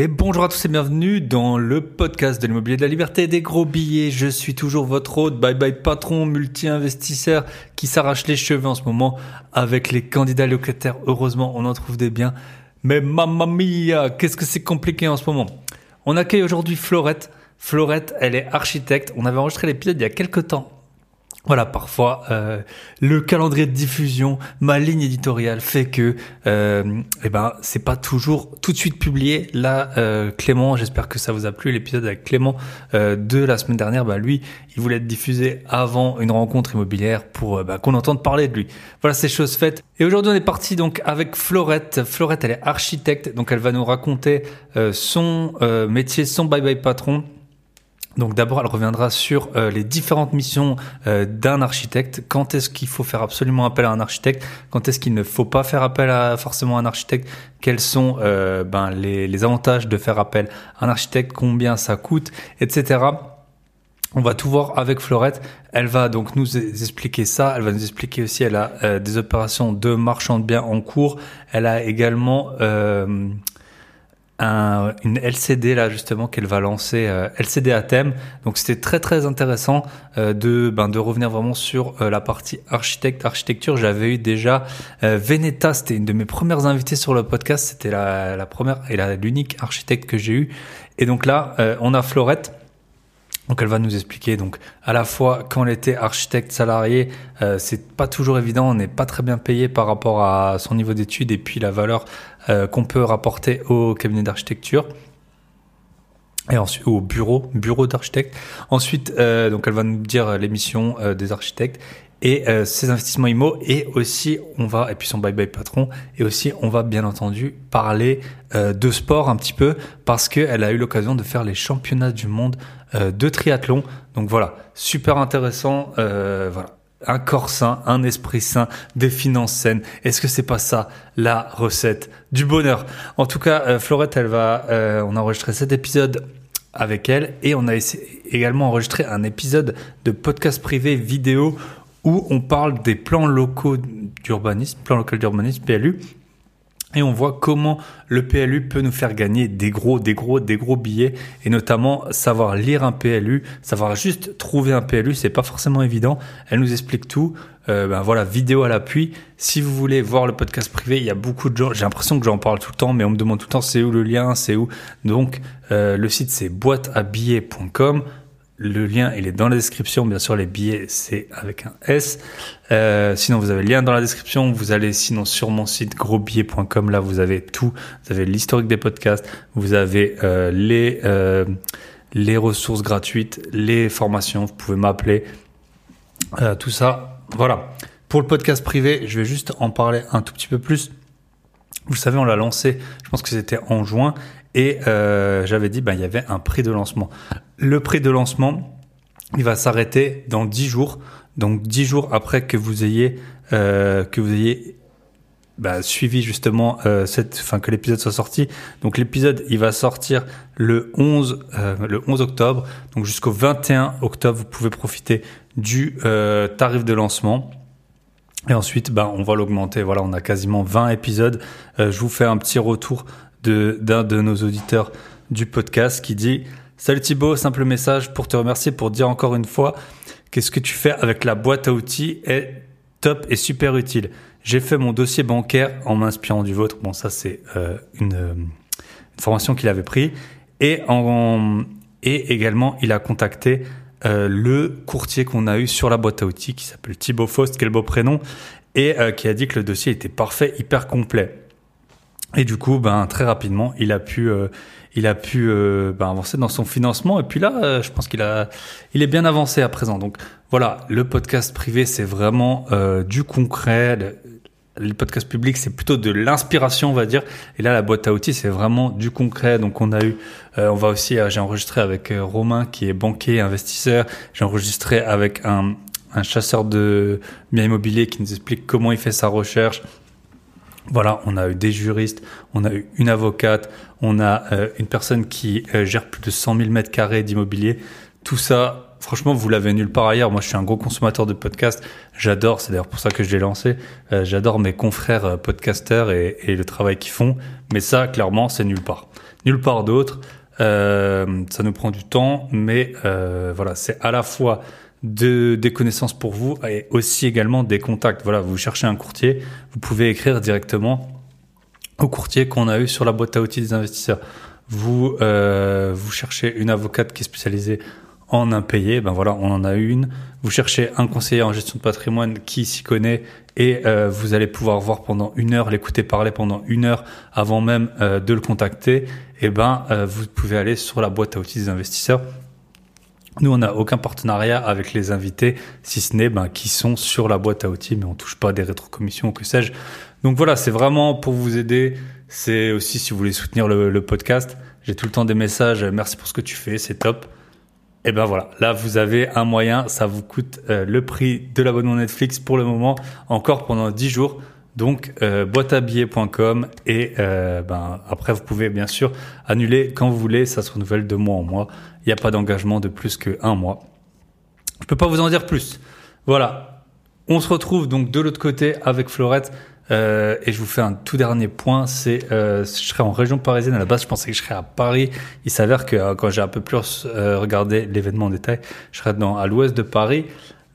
Et bonjour à tous et bienvenue dans le podcast de l'immobilier de la liberté des gros billets. Je suis toujours votre hôte, bye bye patron, multi-investisseur qui s'arrache les cheveux en ce moment avec les candidats locataires. Heureusement, on en trouve des biens. Mais mamma mia, qu'est-ce que c'est compliqué en ce moment? On accueille aujourd'hui Florette. Florette, elle est architecte. On avait enregistré l'épisode il y a quelques temps voilà, parfois euh, le calendrier de diffusion, ma ligne éditoriale fait que, euh, eh ben, c'est pas toujours tout de suite publié. Là, euh, Clément, j'espère que ça vous a plu l'épisode avec Clément euh, de la semaine dernière. Bah lui, il voulait être diffusé avant une rencontre immobilière pour bah, qu'on entende parler de lui. Voilà, c'est chose faite. Et aujourd'hui, on est parti donc avec Florette. Florette, elle est architecte, donc elle va nous raconter son métier, son bye bye patron. Donc d'abord, elle reviendra sur euh, les différentes missions euh, d'un architecte. Quand est-ce qu'il faut faire absolument appel à un architecte? Quand est-ce qu'il ne faut pas faire appel à forcément un architecte? Quels sont euh, ben, les, les, avantages de faire appel à un architecte? Combien ça coûte? Etc. On va tout voir avec Florette. Elle va donc nous expliquer ça. Elle va nous expliquer aussi, elle a des opérations de marchand de biens en cours. Elle a également un, une LCD là justement qu'elle va lancer, euh, LCD à thème. Donc c'était très très intéressant euh, de ben, de revenir vraiment sur euh, la partie architecte architecture. J'avais eu déjà Veneta, c'était une de mes premières invitées sur le podcast. C'était la, la première et l'unique architecte que j'ai eu. Et donc là, on a Florette donc elle va nous expliquer donc à la fois quand elle était architecte salarié, euh, c'est pas toujours évident, on n'est pas très bien payé par rapport à son niveau d'études et puis la valeur euh, qu'on peut rapporter au cabinet d'architecture et ensuite au bureau bureau d'architecte. Ensuite euh, donc elle va nous dire l'émission euh, des architectes et ses investissements IMO et aussi on va et puis son bye bye patron et aussi on va bien entendu parler de sport un petit peu parce qu'elle a eu l'occasion de faire les championnats du monde euh, de triathlon. Donc voilà, super intéressant. Euh, voilà. Un corps sain, un esprit sain, des finances saines. Est-ce que c'est pas ça la recette du bonheur? En tout cas, euh, Florette, elle va, on a enregistré cet épisode avec elle et on a également enregistré un épisode de podcast privé vidéo où on parle des plans locaux d'urbanisme, plan local d'urbanisme PLU et on voit comment le PLU peut nous faire gagner des gros, des gros, des gros billets, et notamment savoir lire un PLU, savoir juste trouver un PLU, c'est pas forcément évident. Elle nous explique tout. Euh, ben voilà, vidéo à l'appui. Si vous voulez voir le podcast privé, il y a beaucoup de gens. J'ai l'impression que j'en parle tout le temps, mais on me demande tout le temps c'est où le lien, c'est où? Donc euh, le site c'est boîteabillets.com. Le lien, il est dans la description. Bien sûr, les billets, c'est avec un S. Euh, sinon, vous avez le lien dans la description. Vous allez sinon sur mon site grosbillet.com. Là, vous avez tout. Vous avez l'historique des podcasts. Vous avez euh, les euh, les ressources gratuites, les formations. Vous pouvez m'appeler. Tout ça. Voilà. Pour le podcast privé, je vais juste en parler un tout petit peu plus. Vous savez, on l'a lancé. Je pense que c'était en juin. Et j'avais dit, ben, il y avait un prix de lancement. Le prix de lancement, il va s'arrêter dans 10 jours. Donc 10 jours après que vous ayez, euh, que vous ayez bah, suivi justement euh, cette, enfin que l'épisode soit sorti. Donc l'épisode, il va sortir le 11, euh, le 11 octobre. Donc jusqu'au 21 octobre, vous pouvez profiter du euh, tarif de lancement. Et ensuite, ben, on va l'augmenter. Voilà, on a quasiment 20 épisodes. Je vous fais un petit retour d'un de, nos auditeurs du podcast qui dit Salut Thibaut, simple message pour te remercier, pour dire encore une fois qu'est-ce que tu fais avec la boîte à outils est top et super utile. J'ai fait mon dossier bancaire en m'inspirant du vôtre. Bon, ça c'est euh, une, une, formation qu'il avait pris. Et, en, et également, il a contacté euh, le courtier qu'on a eu sur la boîte à outils qui s'appelle Thibaut Faust, quel beau prénom, et euh, qui a dit que le dossier était parfait, hyper complet. Et du coup, ben très rapidement, il a pu, euh, il a pu euh, ben, avancer dans son financement. Et puis là, euh, je pense qu'il a, il est bien avancé à présent. Donc voilà, le podcast privé, c'est vraiment du concret. Le, podcast public, c'est plutôt de l'inspiration, on va dire. Et là, la boîte à outils, c'est vraiment du concret. Donc on a eu, on va aussi, j'ai enregistré avec Romain qui est banquier, investisseur. J'ai enregistré avec un, un chasseur de biens immobiliers qui nous explique comment il fait sa recherche voilà, on a eu des juristes, on a eu une avocate, on a euh, une personne qui euh, gère plus de 100 000 mètres carrés d'immobilier. Tout ça, franchement, vous l'avez nulle part ailleurs. Moi, je suis un gros consommateur de podcasts. J'adore, c'est d'ailleurs pour ça que je l'ai lancé. Euh, j'adore mes confrères podcasteurs et, et, le travail qu'ils font. Mais ça, clairement, c'est nulle part. nulle part d'autre. Ça nous prend du temps, mais voilà, c'est à la fois de, des connaissances pour vous et aussi également des contacts. Voilà, vous cherchez un courtier, vous pouvez écrire directement au courtier qu'on a eu sur la boîte à outils des investisseurs. Vous euh, vous cherchez une avocate qui est spécialisée en impayé, ben voilà, on en a une. Vous cherchez un conseiller en gestion de patrimoine qui s'y connaît et euh, vous allez pouvoir voir pendant une heure, l'écouter parler pendant une heure avant même euh, de le contacter. Et eh ben, vous pouvez aller sur la boîte à outils des investisseurs. Nous, on n'a aucun partenariat avec les invités, si ce n'est ben, qui sont sur la boîte à outils, mais on touche pas des rétrocommissions ou que sais-je. Donc voilà, c'est vraiment pour vous aider. C'est aussi si vous voulez soutenir le, podcast. J'ai tout le temps des messages. Merci pour ce que tu fais, c'est top. Et ben voilà, là vous avez un moyen, ça vous coûte euh, le prix de l'abonnement Netflix pour le moment, encore pendant 10 jours. Donc euh, et euh, ben après vous pouvez bien sûr annuler quand vous voulez, ça se renouvelle de mois en mois. Il n'y a pas d'engagement de plus que un mois. Je peux pas vous en dire plus. Voilà, on se retrouve donc de l'autre côté avec Florette. Euh, et je vous fais un tout dernier point, c'est euh, je serai en région parisienne. À la base, je pensais que je serais à Paris. Il s'avère que euh, quand j'ai un peu plus euh, regardé l'événement en détail, je serai dans à l'ouest de Paris,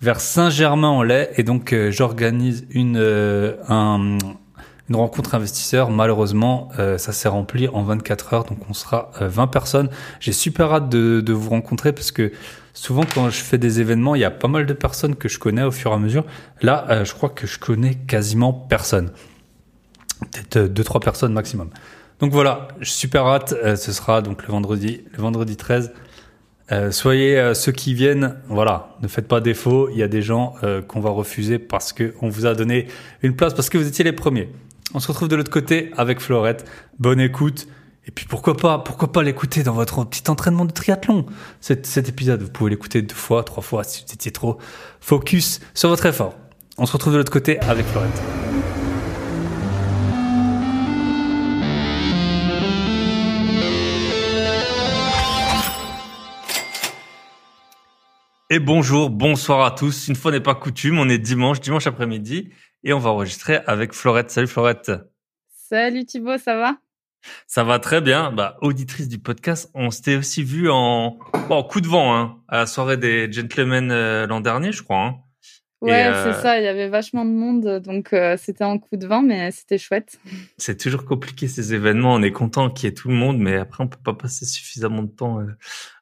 vers Saint-Germain-en-Laye, et donc euh, j'organise une un, une rencontre investisseur. Malheureusement, ça s'est rempli en 24 heures, donc on sera 20 personnes. J'ai super hâte de, de vous rencontrer parce que souvent quand je fais des événements, il y a pas mal de personnes que je connais au fur et à mesure. Là, euh, je crois que je connais quasiment personne. Peut-être euh, deux, trois personnes maximum. Donc voilà, super hâte. Euh, ce sera donc le vendredi, le vendredi 13. Soyez ceux qui viennent, voilà, ne faites pas défaut. Il y a des gens qu'on va refuser parce que on vous a donné une place parce que vous étiez les premiers. On se retrouve de l'autre côté avec Florette. Bonne écoute. Et puis pourquoi pas, pourquoi pas l'écouter dans votre petit entraînement de triathlon? Cet, cet épisode, vous pouvez l'écouter deux fois, trois fois si vous étiez trop focus sur votre effort. On se retrouve de l'autre côté avec Florette. Et bonjour, bonsoir à tous. Une fois n'est pas coutume, on est dimanche, dimanche après-midi, et on va enregistrer avec Florette. Salut Florette. Salut Thibaut, ça va? Ça va très bien. Bah, auditrice du podcast, on s'était aussi vu en, bon, coup de vent hein, à la soirée des gentlemen euh, l'an dernier, je crois. Hein. Ouais, c'est euh, ça. Il y avait vachement de monde, donc euh, c'était en coup de vent, mais c'était chouette. C'est toujours compliqué ces événements. On est content qu'il y ait tout le monde, mais après on peut pas passer suffisamment de temps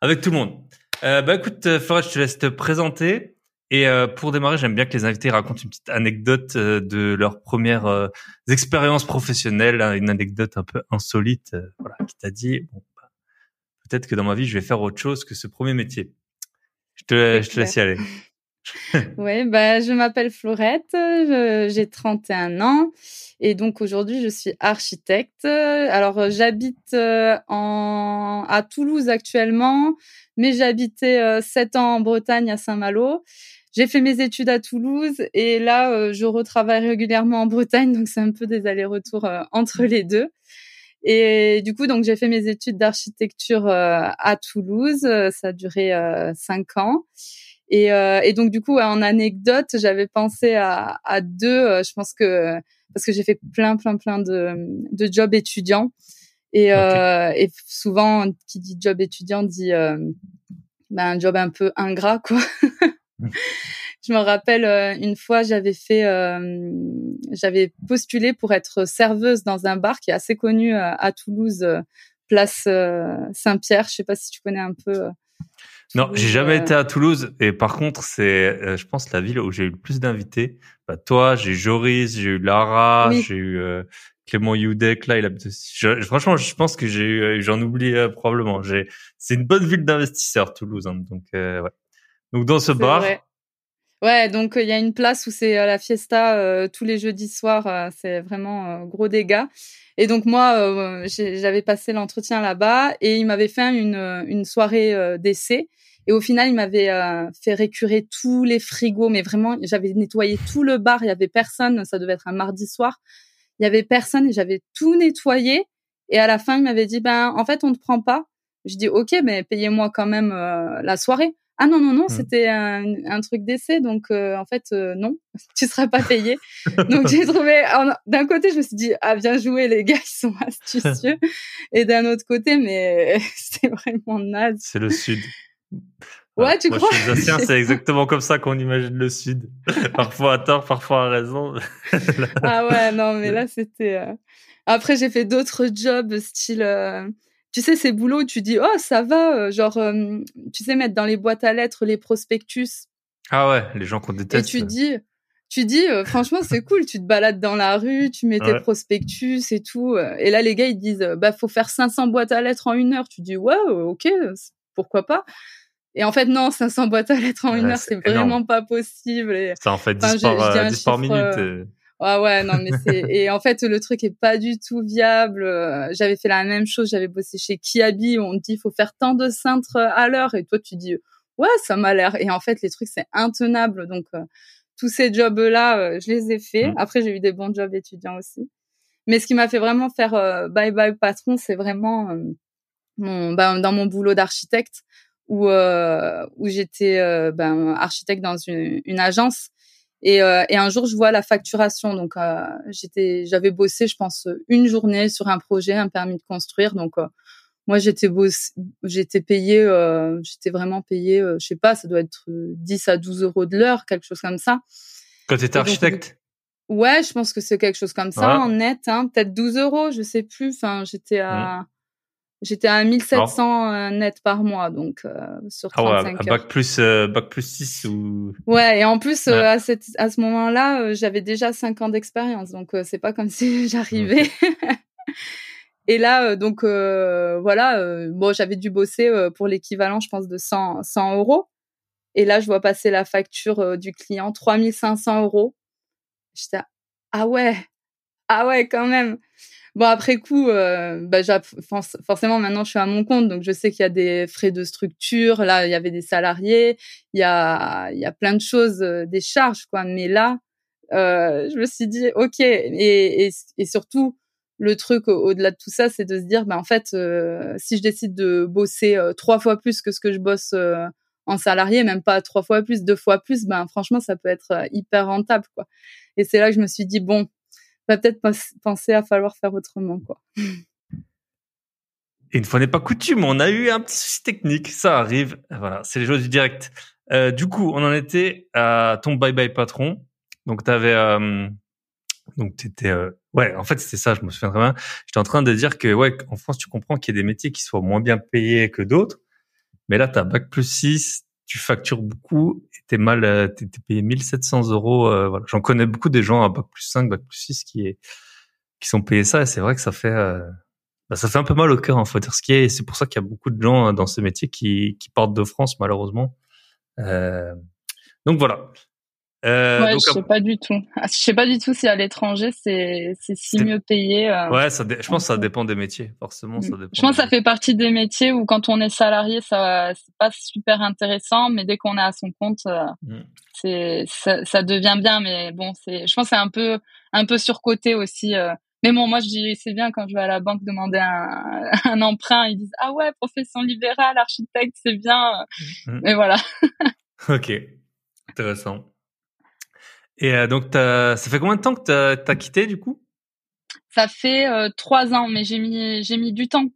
avec tout le monde. Bah écoute, Florent, je te laisse te présenter. Et euh, pour démarrer, j'aime bien que les invités racontent une petite anecdote euh, de leur première euh, expérience professionnelle, hein, une anecdote un peu insolite, voilà, qui t'a dit bon, bah, peut-être que dans ma vie, je vais faire autre chose que ce premier métier. Je te, je te laisse y aller. oui, bah, je m'appelle Florette, j'ai 31 ans et donc aujourd'hui je suis architecte. Alors j'habite en à Toulouse actuellement, mais j'habitais 7 ans en Bretagne à Saint-Malo j'ai fait mes études à Toulouse et là, euh, je retravaille régulièrement en Bretagne, donc c'est un peu des allers-retours euh, entre les deux. Et du coup, donc j'ai fait mes études d'architecture euh, à Toulouse. Ça a duré cinq ans. Et, et, donc du coup, en anecdote, j'avais pensé à, à deux. je pense que parce que j'ai fait plein, plein, plein de, de jobs étudiants. Et, et souvent, qui dit job étudiant dit ben, un job un peu ingrat, quoi. je me rappelle euh, une fois, j'avais fait, euh, j'avais postulé pour être serveuse dans un bar qui est assez connu euh, à Toulouse, place Saint-Pierre. Je sais pas si tu connais un peu. Non, j'ai jamais été à Toulouse. Et par contre, c'est, je pense, la ville où j'ai eu le plus d'invités. Bah, toi, j'ai Joris, j'ai eu Lara, j'ai eu Clément Youdek. Là, il a. franchement, je pense que j'ai eu, j'en oublie probablement. J'ai, c'est une bonne ville d'investisseurs, Toulouse. Hein, donc, ouais. Donc dans ce bar. Ouais, donc il y a une place où c'est la fiesta euh, tous les jeudis soirs. Euh, c'est vraiment gros dégâts. Et donc moi, euh, j'avais passé l'entretien là-bas et il m'avait fait une, une soirée d'essai. Et au final, il m'avait fait récurer tous les frigos, mais vraiment, j'avais nettoyé tout le bar. Il y avait personne. Ça devait être un mardi soir. Il y avait personne et j'avais tout nettoyé. Et à la fin, il m'avait dit, ben en fait, on ne prend pas. Je dis ok, mais payez-moi quand même la soirée. Ah non non non, mmh. c'était un, un, truc d'essai, donc euh, en fait euh, non, tu seras pas payé. donc j'ai trouvé, d'un côté je me suis dit ah bien joué les gars, ils sont astucieux, et d'un autre côté mais c'est vraiment naze. C'est le sud. Ouais, tu crois? c'est exactement comme ça qu'on imagine le Sud. parfois à tort, parfois à raison. ah ouais, non, mais là, c'était... Euh, après, j'ai fait d'autres jobs, style... Euh, tu sais, ces boulots où tu dis, oh, ça va, euh, genre, tu sais, mettre dans les boîtes à lettres les prospectus. Ah ouais, les gens qu'on déteste. Et tu dis, tu dis, franchement, c'est cool, tu te balades dans la rue, tu mets tes prospectus et tout. Et là, les gars, ils disent, bah, faut faire 500 boîtes à lettres en une heure. Tu dis, ouais, ok, pourquoi pas? Et en fait, non, 500 boîtes à lettres en une heure, c'est vraiment pas possible. Et, ça en fait 10 par, 10 par minute. Euh, ouais, ouais, non, mais c'est, et en fait, le truc est pas du tout viable. Euh, j'avais fait la même chose, j'avais bossé chez Kiabi, on te dit, il faut faire tant de cintres à l'heure, et toi, tu dis, ouais, ça m'a l'air. Et en fait, les trucs, c'est intenable. Donc, euh, tous ces jobs-là, je les ai faits. Mmh. Après, j'ai eu des bons jobs étudiants aussi. Mais ce qui m'a fait vraiment faire bye bye patron, c'est vraiment mon, ben, dans mon boulot d'architecte où euh, où j'étais euh, ben, architecte dans une, une agence et, euh, et, un jour je vois la facturation. Donc euh, j'étais j'avais bossé je pense une journée sur un projet un permis de construire. Donc moi j'étais j'étais payé j'étais vraiment payé je sais pas ça doit être 10 à 12 euros de l'heure quelque chose comme ça. Quand tu étais architecte? Ouais je pense que c'est quelque chose comme ça en net hein, peut-être 12 euros je sais plus. Enfin j'étais à. J'étais à 1700 euh, net par mois, donc euh, sur 35 ah ouais, bac plus euh, bac plus 6 ou. Ouais, et en plus à, cette, à ce moment-là, j'avais déjà 5 ans d'expérience, donc c'est pas comme si j'arrivais. et là, donc voilà, bon, j'avais dû bosser pour l'équivalent, je pense, de 100 100 euros. Et là, je vois passer la facture du client, 3500 euros. J'étais ah ouais, ah ouais, quand même. Bon, après coup, euh, bah, forcément, maintenant, je suis à mon compte, donc je sais qu'il y a des frais de structure. Là, il y avait des salariés, il y a, il y a plein de choses, euh, des charges, quoi. Mais là, euh, je me suis dit, ok. Et, et, et surtout, le truc au-delà de tout ça, c'est de se dire, bah, en fait, euh, si je décide de bosser euh, trois fois plus que ce que je bosse en salarié, même pas trois fois plus, deux fois plus, ben franchement, ça peut être hyper rentable, quoi. Et c'est là que je me suis dit, bon, peut-être penser à falloir faire autrement, quoi. Et une fois n'est pas coutume, on a eu un petit souci technique, ça arrive. Voilà, c'est les choses du direct. Euh, du coup, on en était à ton bye bye patron. Donc t'avais, euh, donc t'étais, euh, ouais, en fait c'était ça, je me souviens très bien. J'étais en train de dire que ouais, en France tu comprends qu'il y a des métiers qui soient moins bien payés que d'autres, mais là t'as bac plus 6, tu factures beaucoup et t'es mal, euh, t'es, payé 1700 euros. Euh, voilà. J'en connais beaucoup des gens à bac plus 5, bac plus 6 qui est, qui sont payés ça et c'est vrai que ça fait, euh, bah, ça fait un peu mal au cœur, hein, faut dire ce qui est. C'est pour ça qu'il y a beaucoup de gens dans ce métier qui, qui partent de France, malheureusement. donc voilà. Euh, ouais, je sais pas du tout. Ah, je sais pas du tout si à l'étranger c'est c'est si mieux payé. Euh, ouais, ça je pense que ça dépend des métiers, forcément. Ça mm. dépend je pense que ça fait partie des métiers où quand on est salarié, ça c'est pas super intéressant, mais dès qu'on est à son compte, euh, mm. c'est ça, ça, devient bien. Mais bon, c'est je pense c'est un peu un peu surcoté aussi. Euh. Mais bon, moi je dis c'est bien quand je vais à la banque demander un, un emprunt, ils disent ah ouais profession libérale, architecte, c'est bien. Mm. Mais voilà. ok, intéressant. Et euh, donc, ça fait combien de temps que tu as, quitté du coup? Ça fait euh, trois ans, mais j'ai mis j'ai mis du temps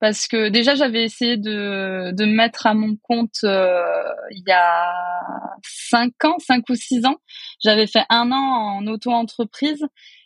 parce que déjà j'avais essayé de de me mettre à mon compte euh, il y a cinq ans, cinq ou six ans. J'avais fait un an en auto-entreprise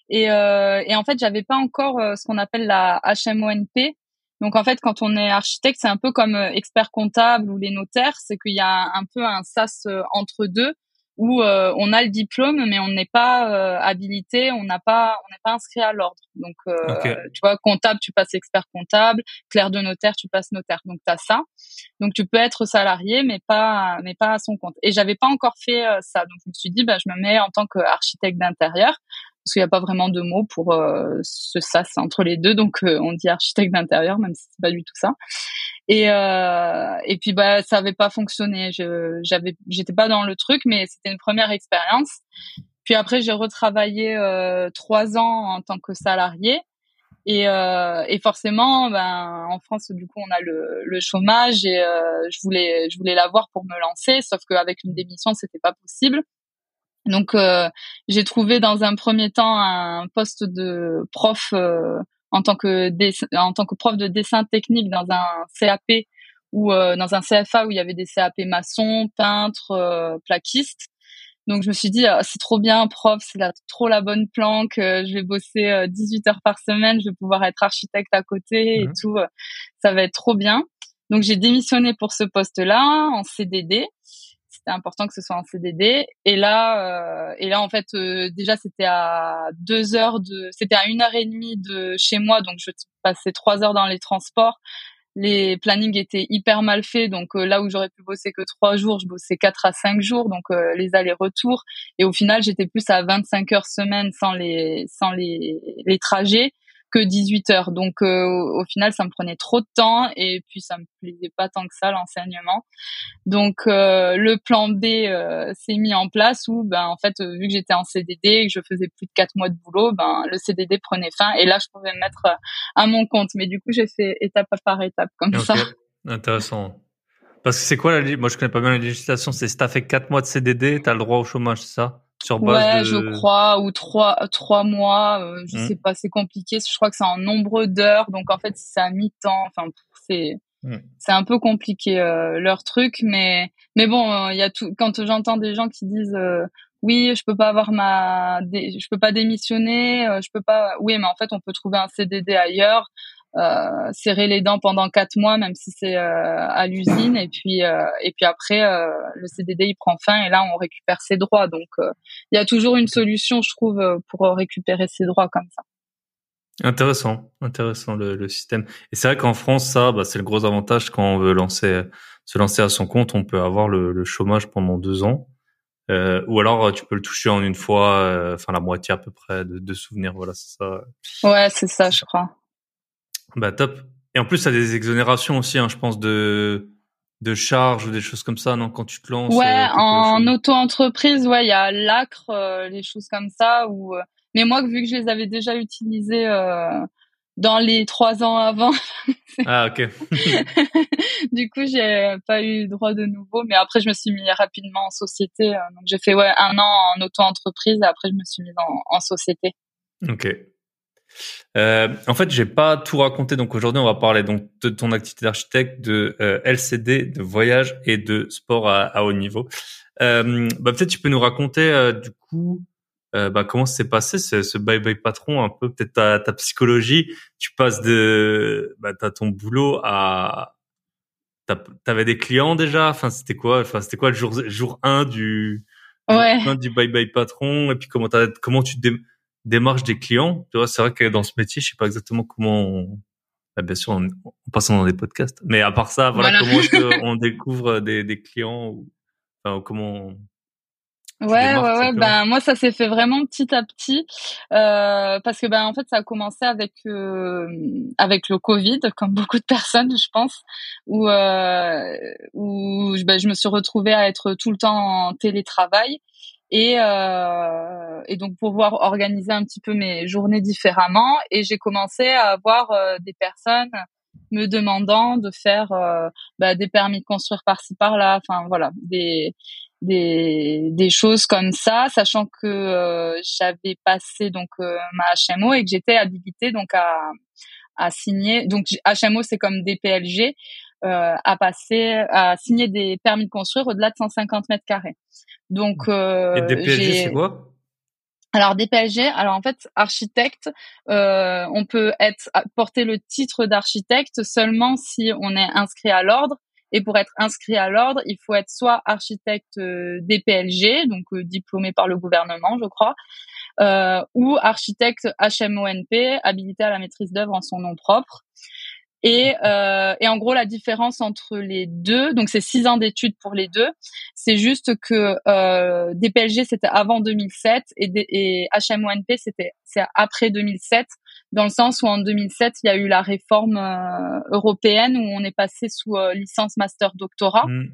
et et en fait j'avais pas encore ce qu'on appelle la HMONP. Donc en fait, quand on est architecte, c'est un peu comme expert comptable ou les notaires, c'est qu'il y a un peu un sas entre deux où euh, on a le diplôme mais on n'est pas euh, habilité, on n'a pas on n'est pas inscrit à l'ordre. Donc euh, tu vois comptable, tu passes expert comptable, clerc de notaire, tu passes notaire. Donc tu as ça. Donc tu peux être salarié mais pas mais pas à son compte. Et j'avais pas encore fait ça. Donc je me suis dit bah je me mets en tant qu'architecte d'intérieur parce qu'il n'y a pas vraiment de mots pour ce sas entre les deux. Donc on dit architecte d'intérieur même si c'est pas du tout ça. Et euh, et puis bah ça avait pas fonctionné. Je j'avais j'étais pas dans le truc, mais c'était une première expérience. Puis après j'ai retravaillé euh, trois ans en tant que salarié. Et, euh, et forcément, ben, en France, du coup, on a le, le chômage et euh, je voulais, je voulais l'avoir pour me lancer, sauf qu'avec une démission, c'était pas possible. Donc, euh, j'ai trouvé dans un premier temps un poste de prof euh, en tant que en tant que prof de dessin technique dans un CAP ou euh, dans un CFA où il y avait des CAP maçons, peintres, plaquistes. Donc je me suis dit ah, c'est trop bien prof, c'est trop la bonne planque, euh, je vais bosser 18 euh, heures par semaine, je vais pouvoir être architecte à côté et mmh. tout, euh, ça va être trop bien. Donc j'ai démissionné pour ce poste-là en CDD. C'était important que ce soit en CDD. Et là, et là en fait déjà c'était à deux heures de, c'était à une heure et demie de chez moi, donc je passais trois heures dans les transports les plannings étaient hyper mal faits. Donc euh, là où j'aurais pu bosser que trois jours, je bossais quatre à cinq jours, donc euh, les allers-retours. Et au final, j'étais plus à 25 heures semaine sans les sans les, les trajets que 18 heures. Donc euh, au final, ça me prenait trop de temps et puis ça me plaisait pas tant que ça l'enseignement. Donc euh, le plan B euh, s'est mis en place où ben en fait vu que j'étais en CDD et que je faisais plus de quatre mois de boulot, ben le CDD prenait fin et là je pouvais me mettre à mon compte. Mais du coup, j'ai fait étape par étape comme ça. Intéressant. Parce que c'est quoi la moi je connais pas bien la législation, c'est si t'as fait quatre mois de CDD, t'as le droit au chômage, c'est ça? Sur base ouais, je crois, ou trois trois mois, euh, je mmh. sais pas, c'est compliqué. Je crois que c'est en nombre d'heures, donc en fait c'est à mi-temps. Enfin, c'est mmh. c'est un peu compliqué euh, leur truc, mais mais bon, euh, il y a tout. Quand j'entends des gens qui disent oui, je peux pas avoir ma, je peux pas démissionner, je peux pas. Oui, mais en fait, on peut trouver un CDD ailleurs euh, serrer les dents pendant quatre mois, même si c'est euh, à l'usine, et puis euh, et puis après euh, le CDD il prend fin et là on récupère ses droits. Donc il y a toujours une solution, je trouve, pour récupérer ses droits comme ça. Intéressant, intéressant le, le système. Et c'est vrai qu'en France, ça, bah, c'est le gros avantage quand on veut lancer se lancer à son compte, on peut avoir le, le chômage pendant deux ans. Euh, ou alors tu peux le toucher en une fois, enfin la moitié à peu près de, de souvenirs. Voilà, c'est ça. Ouais, c'est ça, je crois. Bah top. Et en plus, ça a des exonérations aussi, hein, je pense, de de charges ou des choses comme ça, non Quand tu te lances. Ouais, euh, en auto-entreprise, ouais, il y a l'acre, euh, les choses comme ça. Ou euh, mais moi, vu que je les avais déjà utilisées dans les trois ans avant. ah ok. du coup, j'ai pas eu droit de nouveau, mais après, je me suis mis rapidement en société. donc j'ai fait ouais un an en auto-entreprise, et après je me suis mise en, en société. Ok. Euh, en fait, j'ai pas tout raconté. Donc aujourd'hui, on va parler donc de ton activité d'architecte, de euh, LCD, de voyage et de sport à, à haut niveau. Euh, bah, peut-être tu peux nous raconter du coup bah, comment s'est passé ce, ce, bye bye patron, un peu peut-être ta, ta, psychologie. Tu passes de bah, t'as ton boulot à t'avais des clients déjà? Enfin, c'était quoi Enfin, c'était quoi le jour jour 1 du ouais. du bye bye patron? Et puis comment comment tu démarche des clients. Tu vois, c'est vrai que dans ce métier, je sais pas exactement comment on... Bah, bien sûr, on, on passe dans des podcasts. Mais à part ça, voilà, comment est-ce qu'on découvre des, des clients ou enfin, comment Ouais, ouais, ouais. Ben moi, ça s'est fait vraiment petit à petit euh, parce que ben en fait, ça a commencé avec euh, avec le Covid, comme beaucoup de personnes, je pense, où euh, où ben, je me suis retrouvée à être tout le temps en télétravail et, euh, et donc pouvoir organiser un petit peu mes journées différemment. Et j'ai commencé à avoir euh, des personnes me demandant de faire euh, bah, des permis de construire par-ci par-là, enfin voilà, des des, des choses comme ça, sachant que euh, j'avais passé donc euh, ma HMO et que j'étais habilitée donc à à signer. Donc HMO c'est comme des PLG, euh, à passer, à signer des permis de construire au-delà de 150 mètres carrés. Donc, euh, Et DPLG, c'est quoi? Alors DPLG, alors en fait architecte, euh, on peut être porter le titre d'architecte seulement si on est inscrit à l'ordre. Et pour être inscrit à l'ordre, il faut être soit architecte euh, DPLG, donc euh, diplômé par le gouvernement, je crois, euh, ou architecte HMONP, habilité à la maîtrise d'œuvre en son nom propre. Et, euh, et en gros, la différence entre les deux, donc c'est six ans d'études pour les deux, c'est juste que euh, DPLG c'était avant 2007 et, et HMONP c'était c'est après 2007, dans le sens où en 2007 il y a eu la réforme euh, européenne où on est passé sous euh, licence master doctorat. Mmh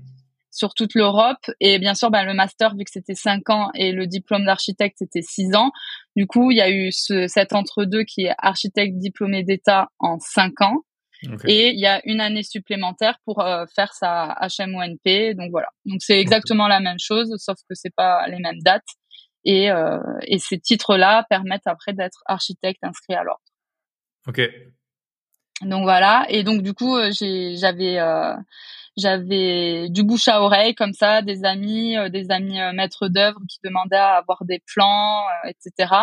sur toute l'Europe. Et bien sûr, ben, le master, vu que c'était cinq ans et le diplôme d'architecte, c'était six ans. Du coup, il y a eu ce, cet entre-deux qui est architecte diplômé d'État en cinq ans. Et il y a une année supplémentaire pour euh, faire sa HMONP. Donc voilà. Donc c'est exactement la même chose, sauf que c'est pas les mêmes dates. Et, euh, et ces titres-là permettent après d'être architecte inscrit à l'ordre. Ok. Donc voilà. Et donc du coup, euh, j'avais euh, j'avais du bouche à oreille comme ça, des amis, des amis maîtres d'œuvre qui demandaient à avoir des plans, etc.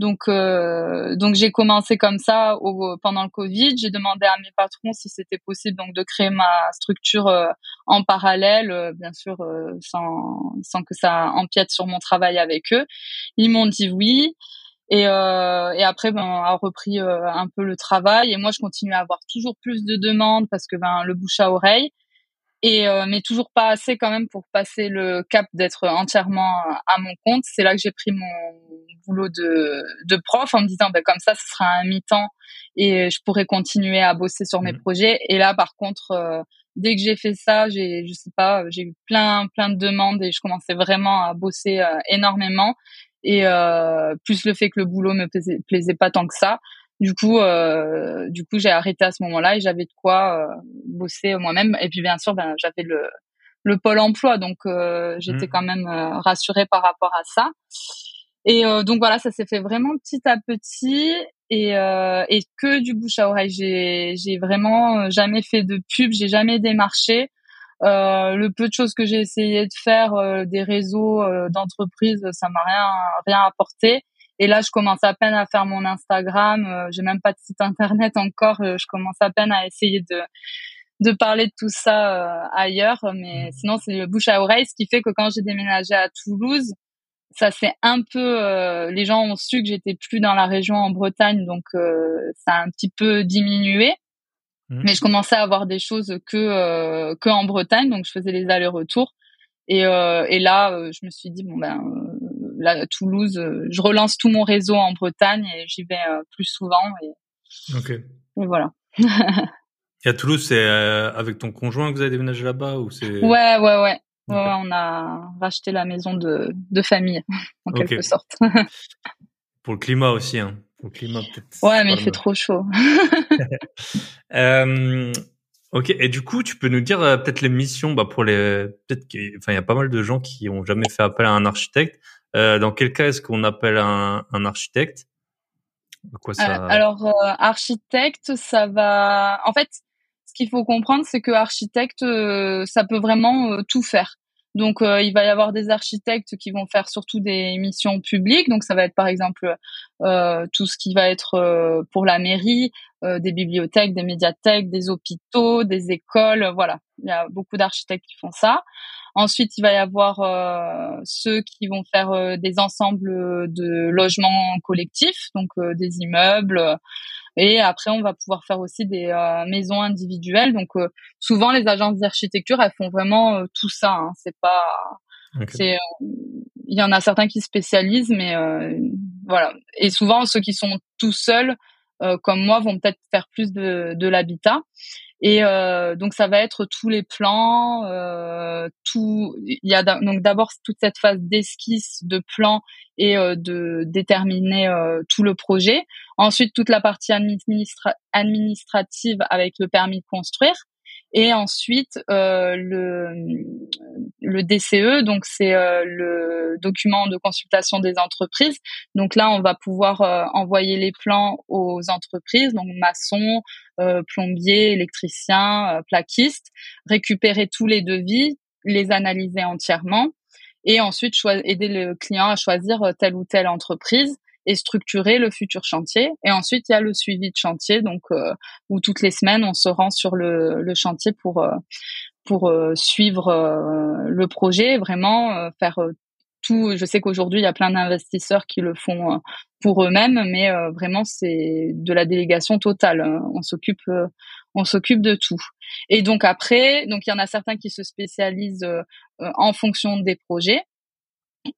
Donc, euh, donc j'ai commencé comme ça au, pendant le Covid. J'ai demandé à mes patrons si c'était possible donc de créer ma structure euh, en parallèle, euh, bien sûr sans, sans que ça empiète sur mon travail avec eux. Ils m'ont dit oui. Et, et après, ben, a repris un peu le travail. Et moi, je continue à avoir toujours plus de demandes parce que ben, le bouche à oreille et euh, mais toujours pas assez quand même pour passer le cap d'être entièrement à mon compte. C'est là que j'ai pris mon boulot de, de prof en me disant ben comme ça ce sera un mi-temps et je pourrais continuer à bosser sur mes mmh. projets. Et là par contre euh, dès que j'ai fait ça, j'ai je sais pas, j'ai eu plein plein de demandes et je commençais vraiment à bosser euh, énormément et plus le fait que le boulot me plaisait, plaisait pas tant que ça. Du coup, euh, du coup, j'ai arrêté à ce moment-là et j'avais de quoi euh, bosser moi-même. Et puis bien sûr, ben, j'avais le, le pôle emploi, donc euh, j'étais mmh. quand même euh, rassurée par rapport à ça. Et euh, donc voilà, ça s'est fait vraiment petit à petit et, et que du bouche à oreille. J'ai, j'ai vraiment jamais fait de pub, j'ai jamais démarché. le peu de choses que j'ai essayé de faire, des réseaux d'entreprises, ça m'a rien rien apporté. Et là, je commence à peine à faire mon Instagram. Euh, j'ai même pas de site internet encore. Euh, je commence à peine à essayer de de parler de tout ça euh, ailleurs. Mais mmh. sinon, c'est le bouche à oreille, ce qui fait que quand j'ai déménagé à Toulouse, ça c'est un peu. les gens ont su que j'étais plus dans la région en Bretagne, donc ça a un petit peu diminué. Mmh. Mais je commençais à avoir des choses que que en Bretagne, donc je faisais les allers-retours. Et, et là, je me suis dit bon ben là, Toulouse, euh, je relance tout mon réseau en Bretagne et j'y vais euh, plus souvent. Et, ok. Et voilà. et à Toulouse, c'est euh, avec ton conjoint que vous avez déménagé là-bas ou c'est Ouais, ouais, ouais. Ouais, on a racheté la maison de, de famille, en quelque sorte. Pour le climat aussi, hein. Pour le climat, peut-être. Ouais, mais il fait trop chaud. euh, ok, et du coup, tu peux nous dire peut-être les missions, bah, pour les, peut-être qu'il, enfin, il y a pas mal de gens qui ont jamais fait appel à un architecte. Euh, dans quel cas est-ce qu'on appelle un, un architecte? Euh, alors euh, architecte, ça va. En fait, ce qu'il faut comprendre, c'est que architecte, ça peut vraiment tout faire. Donc, il va y avoir des architectes qui vont faire surtout des missions publiques. Donc, ça va être par exemple euh, tout ce qui va être pour la mairie, des bibliothèques, des médiathèques, des hôpitaux, des écoles. Voilà, il y a beaucoup d'architectes qui font ça. Ensuite, il va y avoir euh, ceux qui vont faire euh, des ensembles de logements collectifs, donc euh, des immeubles. Et après, on va pouvoir faire aussi des maisons individuelles. Donc, souvent, les agences d'architecture, elles font vraiment tout ça. Hein. C'est pas, c'est, il y en a certains qui spécialisent, mais voilà. Et souvent, ceux qui sont tout seuls, comme moi, vont peut-être faire plus de, de l'habitat. Et euh, donc ça va être tous les plans, euh, tout. Il y a donc d'abord toute cette phase d'esquisse, de plan et euh, de déterminer euh, tout le projet. Ensuite toute la partie administrative avec le permis de construire. Et ensuite, euh, le, le DCE, donc c'est euh, le document de consultation des entreprises. Donc là, on va pouvoir euh, envoyer les plans aux entreprises, donc maçons, euh, plombiers, électriciens, plaquistes, récupérer tous les devis, les analyser entièrement et ensuite aider le client à choisir telle ou telle entreprise et structurer le futur chantier. Et ensuite, il y a le suivi de chantier, donc euh, où toutes les semaines, on se rend sur le, le chantier pour euh, pour euh, suivre le projet, vraiment faire tout. Je sais qu'aujourd'hui, il y a plein d'investisseurs qui le font pour eux-mêmes, mais vraiment, c'est de la délégation totale. On s'occupe on s'occupe de tout. Et donc après, donc il y en a certains qui se spécialisent en fonction des projets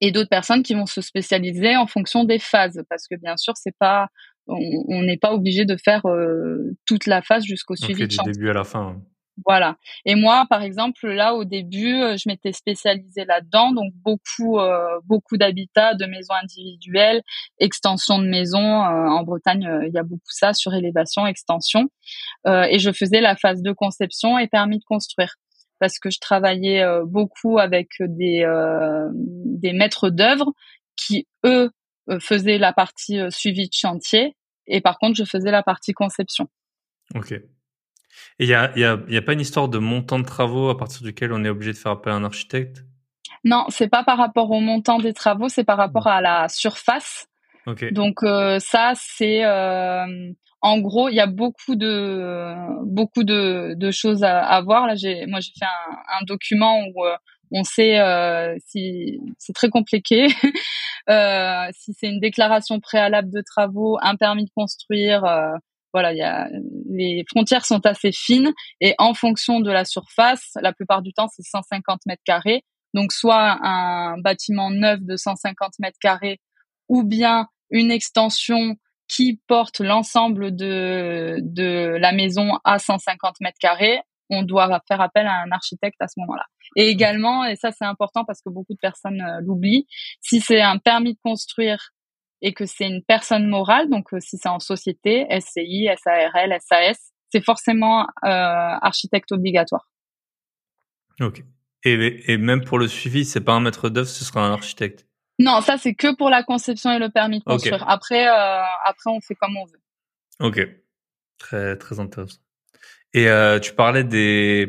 et d'autres personnes qui vont se spécialiser en fonction des phases parce que bien sûr c'est pas on n'est pas obligé de faire euh, toute la phase jusqu'au suivi du début à la fin Voilà. Et moi, par exemple, là au début, euh, je m'étais spécialisée là-dedans, donc beaucoup, euh, beaucoup d'habitats, de maisons individuelles, extension de maisons. Euh, en Bretagne, il y a beaucoup ça sur élévation, extension. et je faisais la phase de conception et permis de construire parce que je travaillais beaucoup avec des des maîtres d'œuvre qui eux faisaient la partie suivi de chantier et par contre je faisais la partie conception. Ok. Et il y a, y, a, y a pas une histoire de montant de travaux à partir duquel on est obligé de faire appel à un architecte? Non, c'est pas par rapport au montant des travaux, c'est par rapport à la surface. Okay. Donc euh, ça, c'est euh, en gros, il y a beaucoup de beaucoup de, choses à, voir. Là, j'ai moi j'ai fait un, document où euh, on sait euh, si c'est très compliqué. euh, si c'est une déclaration préalable de travaux, un permis de construire, voilà, il y a les frontières sont assez fines et en fonction de la surface, la plupart du temps c'est 150 mètres carrés. Donc soit un bâtiment neuf de 150 mètres carrés ou bien une extension qui porte l'ensemble de de la maison à 150 mètres carrés. On doit faire appel à un architecte à ce moment-là. Et également, et ça c'est important parce que beaucoup de personnes euh, l'oublient, si c'est un permis de construire et que c'est une personne morale, donc euh, si c'est en société, SCI, SARL, SAS, c'est forcément euh, architecte obligatoire. Ok. Et, et, même pour le suivi, c'est pas un maître d'œuvre, ce sera un architecte? Non, ça c'est que pour la conception et le permis de construire. Après, euh, après on fait comme on veut. Ok. Très très intéressant. Et euh, tu parlais des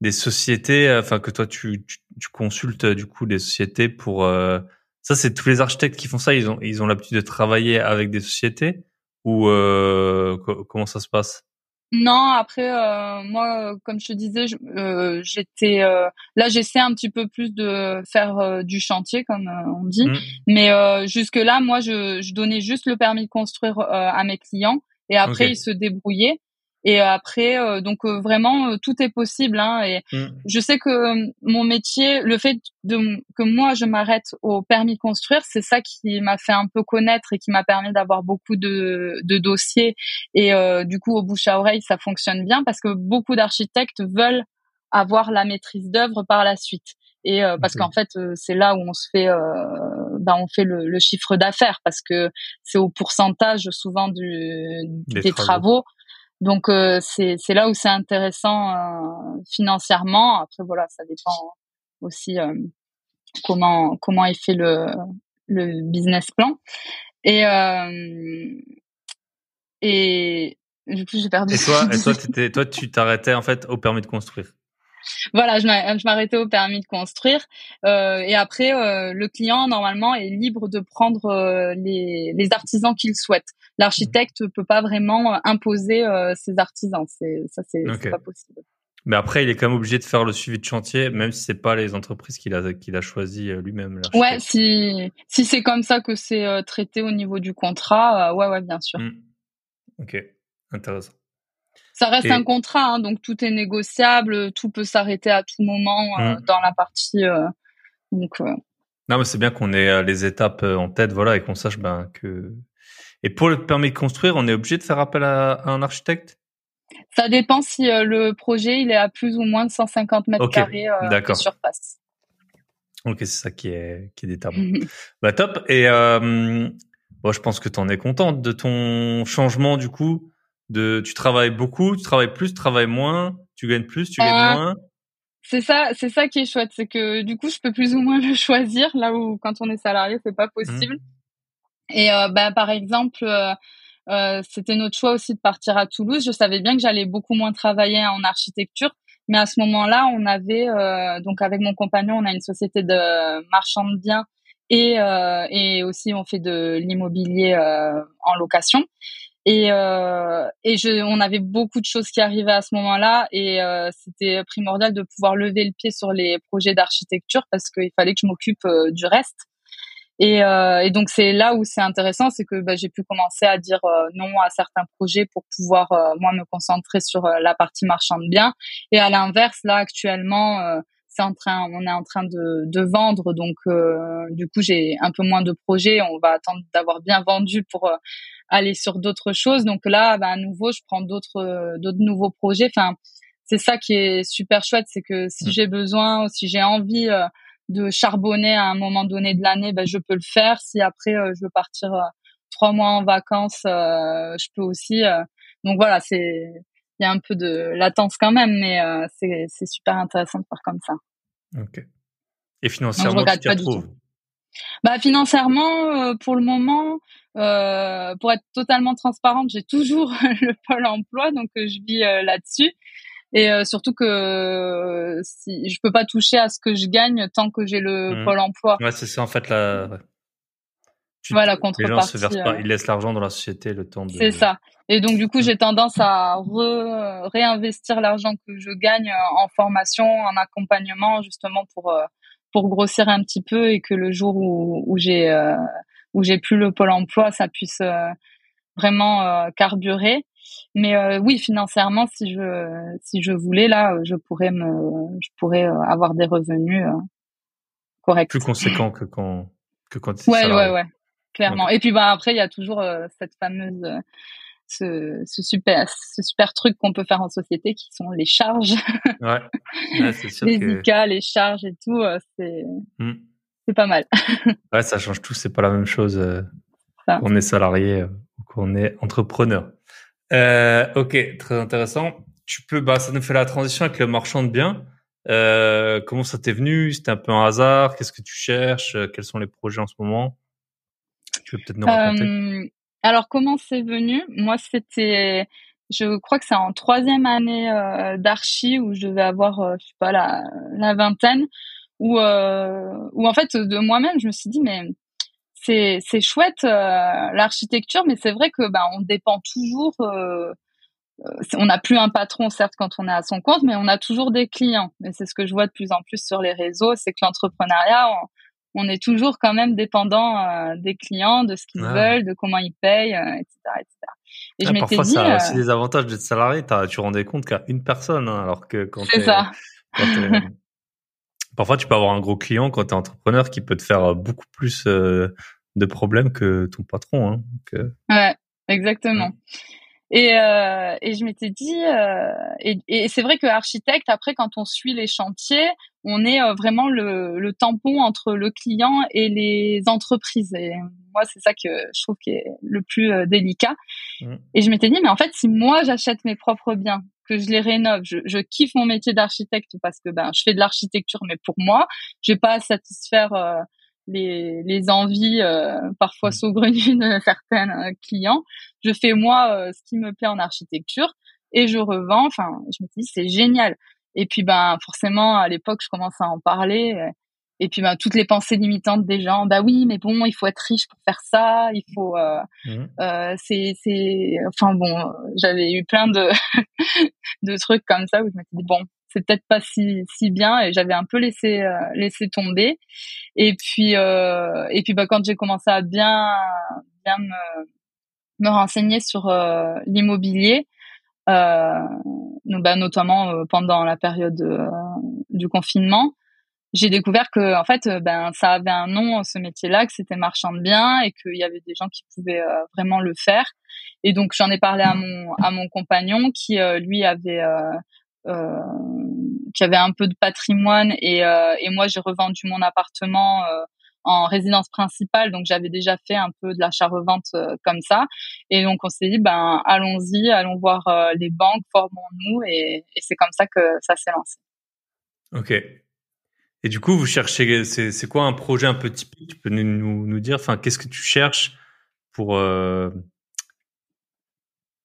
des sociétés, enfin que toi tu, tu, tu, consultes du coup des sociétés pour euh, ça, c'est tous les architectes qui font ça. Ils ont, ils ont l'habitude de travailler avec des sociétés ou euh, comment ça se passe? Non, après euh, moi, comme je te disais, euh, j'étais euh, là, j'essaie un petit peu plus de faire euh, du chantier, comme on dit. Mmh. Mais jusque là, moi, je, je, donnais juste le permis de construire à mes clients et après okay. ils se débrouillaient. Et après, euh, donc euh, vraiment, euh, tout est possible. Hein, et mmh. je sais que mon métier, le fait de que moi je m'arrête au permis construire, c'est ça qui m'a fait un peu connaître et qui m'a permis d'avoir beaucoup de, de dossiers. Et du coup, au bouche à oreille, ça fonctionne bien parce que beaucoup d'architectes veulent avoir la maîtrise d'œuvre par la suite. Et parce qu'en fait, c'est là où on se fait, ben on fait le, le chiffre d'affaires parce que c'est au pourcentage souvent du, des, travaux. travaux donc euh, c'est là où c'est intéressant euh, financièrement. Après voilà, ça dépend aussi euh, comment comment est fait le le business plan. Et et du coup j'ai perdu. Et toi, et toi, toi tu t'arrêtais en fait au permis de construire. Voilà, je m'arrêtais au permis de construire. Euh, et après, euh, le client, normalement, est libre de prendre euh, les, les, artisans qu'il souhaite. L'architecte peut pas vraiment imposer ses artisans. Ça, c'est pas possible. Mais après, il est quand même obligé de faire le suivi de chantier, même si c'est pas les entreprises qu'il a qu'il a choisi lui-même. Ouais, si si c'est comme ça que c'est traité au niveau du contrat, ouais, ouais, bien sûr. Mmh. Ok, intéressant. Ça reste un contrat, hein, donc tout est négociable, tout peut s'arrêter à tout moment euh, mmh. dans la partie. Euh, donc. Euh. Non, mais c'est bien qu'on ait les étapes en tête, voilà, et qu'on sache ben que. Et pour le permis de construire, on est obligé de faire appel à, un architecte? Ça dépend si le projet il est à plus ou moins de 150 mètres carrés de surface. Ok, c'est ça qui est qui est déterminant. bah top. Et euh, bon, je pense que tu en es contente de ton changement du coup de tu travailles beaucoup, tu travailles plus, tu travailles moins, tu gagnes plus, tu gagnes euh, moins. C'est ça, c'est ça qui est chouette, c'est que du coup je peux plus ou moins le choisir là où quand on est salarié c'est pas possible. Mmh. Et euh, bah par exemple euh, euh, c'était notre choix aussi de partir à Toulouse. Je savais bien que j'allais beaucoup moins travailler en architecture, mais à ce moment-là, on avait donc avec mon compagnon, on a une société de marchand de biens et et aussi on fait de l'immobilier en location. Et, euh, et je, on avait beaucoup de choses qui arrivaient à ce moment-là et euh, c'était primordial de pouvoir lever le pied sur les projets d'architecture parce qu'il fallait que je m'occupe euh, du reste. Et, euh, et donc c'est là où c'est intéressant, c'est que bah, j'ai pu commencer à dire euh, non à certains projets pour pouvoir moi me concentrer sur la partie marchand de biens. Et à l'inverse, là actuellement, c'est en train, on est en train de, de vendre, donc du coup j'ai un peu moins de projets. On va attendre d'avoir bien vendu pour aller sur d'autres choses. Donc là, bah, à nouveau, je prends d'autres d'autres nouveaux projets. Enfin, c'est ça qui est super chouette, c'est que si mm. j'ai besoin ou si j'ai envie de charbonner à un moment donné de l'année, ben je peux le faire. Si après je veux partir trois mois en vacances, je peux aussi. donc voilà, c'est il y a un peu de latence quand même, mais c'est c'est super intéressant de faire comme ça. Ok. Et financièrement, tu t'y retrouves? Bah financièrement, pour le moment, euh, pour être totalement transparente, j'ai toujours le pôle emploi, donc je vis là-dessus. Et surtout que si je peux pas toucher à ce que je gagne tant que j'ai le mmh. pôle emploi. Ouais, c'est ça en fait la. Voilà, contrepartie. Les gens se versent pas, ils laissent l'argent dans la société le temps de. C'est ça. Et donc du coup, j'ai tendance à réinvestir l'argent que je gagne en formation, en accompagnement, justement pour pour grossir un petit peu et que le jour où, où j'ai euh, où j'ai plus le pôle emploi, ça puisse euh, vraiment euh, carburer. Mais oui, financièrement, si je si je voulais là, je pourrais me je pourrais avoir des revenus corrects. Plus conséquents que quand que quand. Ouais, ouais, ouais, clairement. Et puis bah après, il y a toujours cette fameuse ce, ce, super ce super truc qu'on peut faire en société qui sont les charges. Ouais, c'est sûr les que... les charges et tout euh, c'est hmm. c'est pas mal. Ouais ça change tout c'est pas la même chose euh, qu'on est salarié euh, ou qu'on est entrepreneur. Euh, ok très intéressant. Tu peux bah ça nous fait la transition avec le marchand de biens. Euh, comment ça t'est venu? C'était un peu un hasard? Qu'est-ce que tu cherches? Quels sont les projets en ce moment? Tu peux peut-être alors comment c'est venu? Moi, c'était, je crois que c'est en troisième année euh, d'archi où je devais avoir, euh, je sais pas, la, vingtaine, où, en fait de moi-même, je me suis dit mais c'est c'est chouette l'architecture, mais c'est vrai que ben on dépend toujours. on n'a plus un patron certes quand on est à son compte, mais on a toujours des clients. Et c'est ce que je vois de plus en plus sur les réseaux, c'est que l'entrepreneuriat, est toujours quand même dépendant euh, des clients, de ce qu'ils veulent, de comment ils payent, etc., euh, etc. Et je m'étais parfois, ça a aussi euh, des avantages d'être salarié. Tu rendais compte qu'à une personne, hein, alors que quand c'est ça. parfois, tu peux avoir un gros client quand tu es entrepreneur qui peut te faire beaucoup plus de problèmes que ton patron. Hein. Donc, ouais, exactement. Et, euh, et je m'étais dit, euh, et, et c'est vrai que architecte, après, quand on suit les chantiers, on est euh, vraiment le, le, tampon entre le client et les entreprises. Et moi, c'est ça que je trouve qui est le plus euh, délicat. Mmh. Et je m'étais dit, mais en fait, si moi j'achète mes propres biens, que je les rénove, je, je kiffe mon métier d'architecte parce que ben je fais de l'architecture, mais pour moi, j'ai pas à satisfaire euh, les, les envies euh, parfois mmh. saugrenues de certains euh, clients. Je fais moi euh, ce qui me plaît en architecture et je revends. Enfin, je me dis c'est génial. Et puis ben forcément à l'époque je commence à en parler. Et puis ben toutes les pensées limitantes des gens. Bah oui, mais bon, il faut être riche pour faire ça. Il faut. Mmh. c'est c'est. Enfin bon, j'avais eu plein de de trucs comme ça où je me suis dit bon, peut-être pas si si bien et j'avais un peu laissé euh, laissé tomber. Et puis euh, et puis bah quand j'ai commencé à bien bien me, me renseigner sur euh, l'immobilier bah, notamment pendant la période du confinement j'ai découvert que en fait ben ça avait un nom ce métier-là que c'était marchand de biens et qu'il y avait des gens qui pouvaient vraiment le faire. Et donc j'en ai parlé à mon à mon compagnon qui lui avait qui avait un peu de patrimoine et, euh, et moi j'ai revendu mon appartement euh, en résidence principale, donc j'avais déjà fait un peu de l'achat-revente comme ça. Et donc on s'est dit, ben allons-y, allons voir les banques, formons-nous, et, et c'est comme ça que ça s'est lancé. Ok. Et du coup, vous cherchez, c'est quoi un projet un peu typique? Tu peux nous, nous dire, enfin, qu'est-ce que tu cherches pour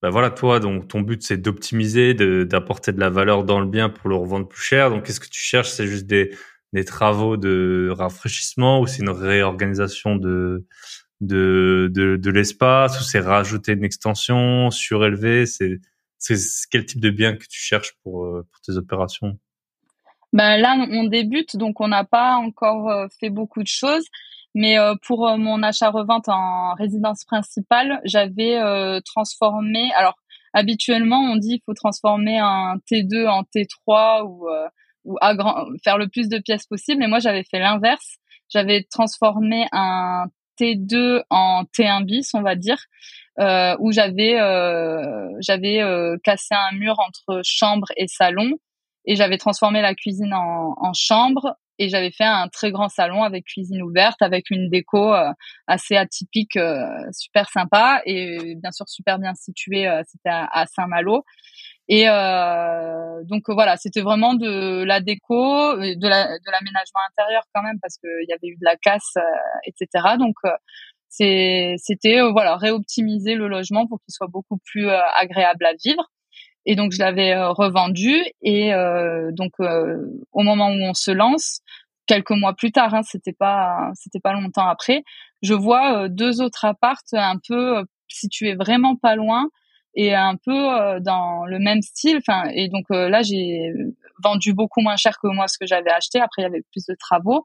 bah voilà, toi, donc ton but c'est d'optimiser, d'apporter de, la valeur dans le bien pour le revendre plus cher. Donc, qu'est-ce que tu cherches? C'est juste des, des travaux de rafraîchissement ou c'est une réorganisation de de, de, de l'espace ou c'est rajouter une extension, surélever? C'est quel type de bien que tu cherches pour euh, pour tes opérations? Ben là, on débute, donc on n'a pas encore euh, fait beaucoup de choses. Mais euh, pour euh, mon achat-revente en résidence principale, j'avais euh, transformé. Alors habituellement, on dit il faut transformer un T2 en T3 ou ou faire le plus de pièces possible. Mais moi, j'avais fait l'inverse. J'avais transformé un T2 en T1 bis, on va dire, euh, où j'avais euh, j'avais euh, cassé un mur entre chambre et salon et j'avais transformé la cuisine en, en chambre et j'avais fait un très grand salon avec cuisine ouverte avec une déco assez atypique super sympa et bien sûr super bien situé c'était à, Saint-Malo et euh, donc voilà, c'était vraiment de la déco, de la de l'aménagement intérieur quand même parce qu'il y avait eu de la casse, etc. Donc c'était euh, voilà réoptimiser le logement pour qu'il soit beaucoup plus euh, agréable à vivre. Et donc je l'avais euh, revendu et donc au moment où on se lance, quelques mois plus tard, hein, c'était pas c'était pas longtemps après, je vois deux autres appartes un peu situés vraiment pas loin et un peu dans le même style. Enfin et donc là j'ai vendu beaucoup moins cher que moi ce que j'avais acheté. Après il y avait plus de travaux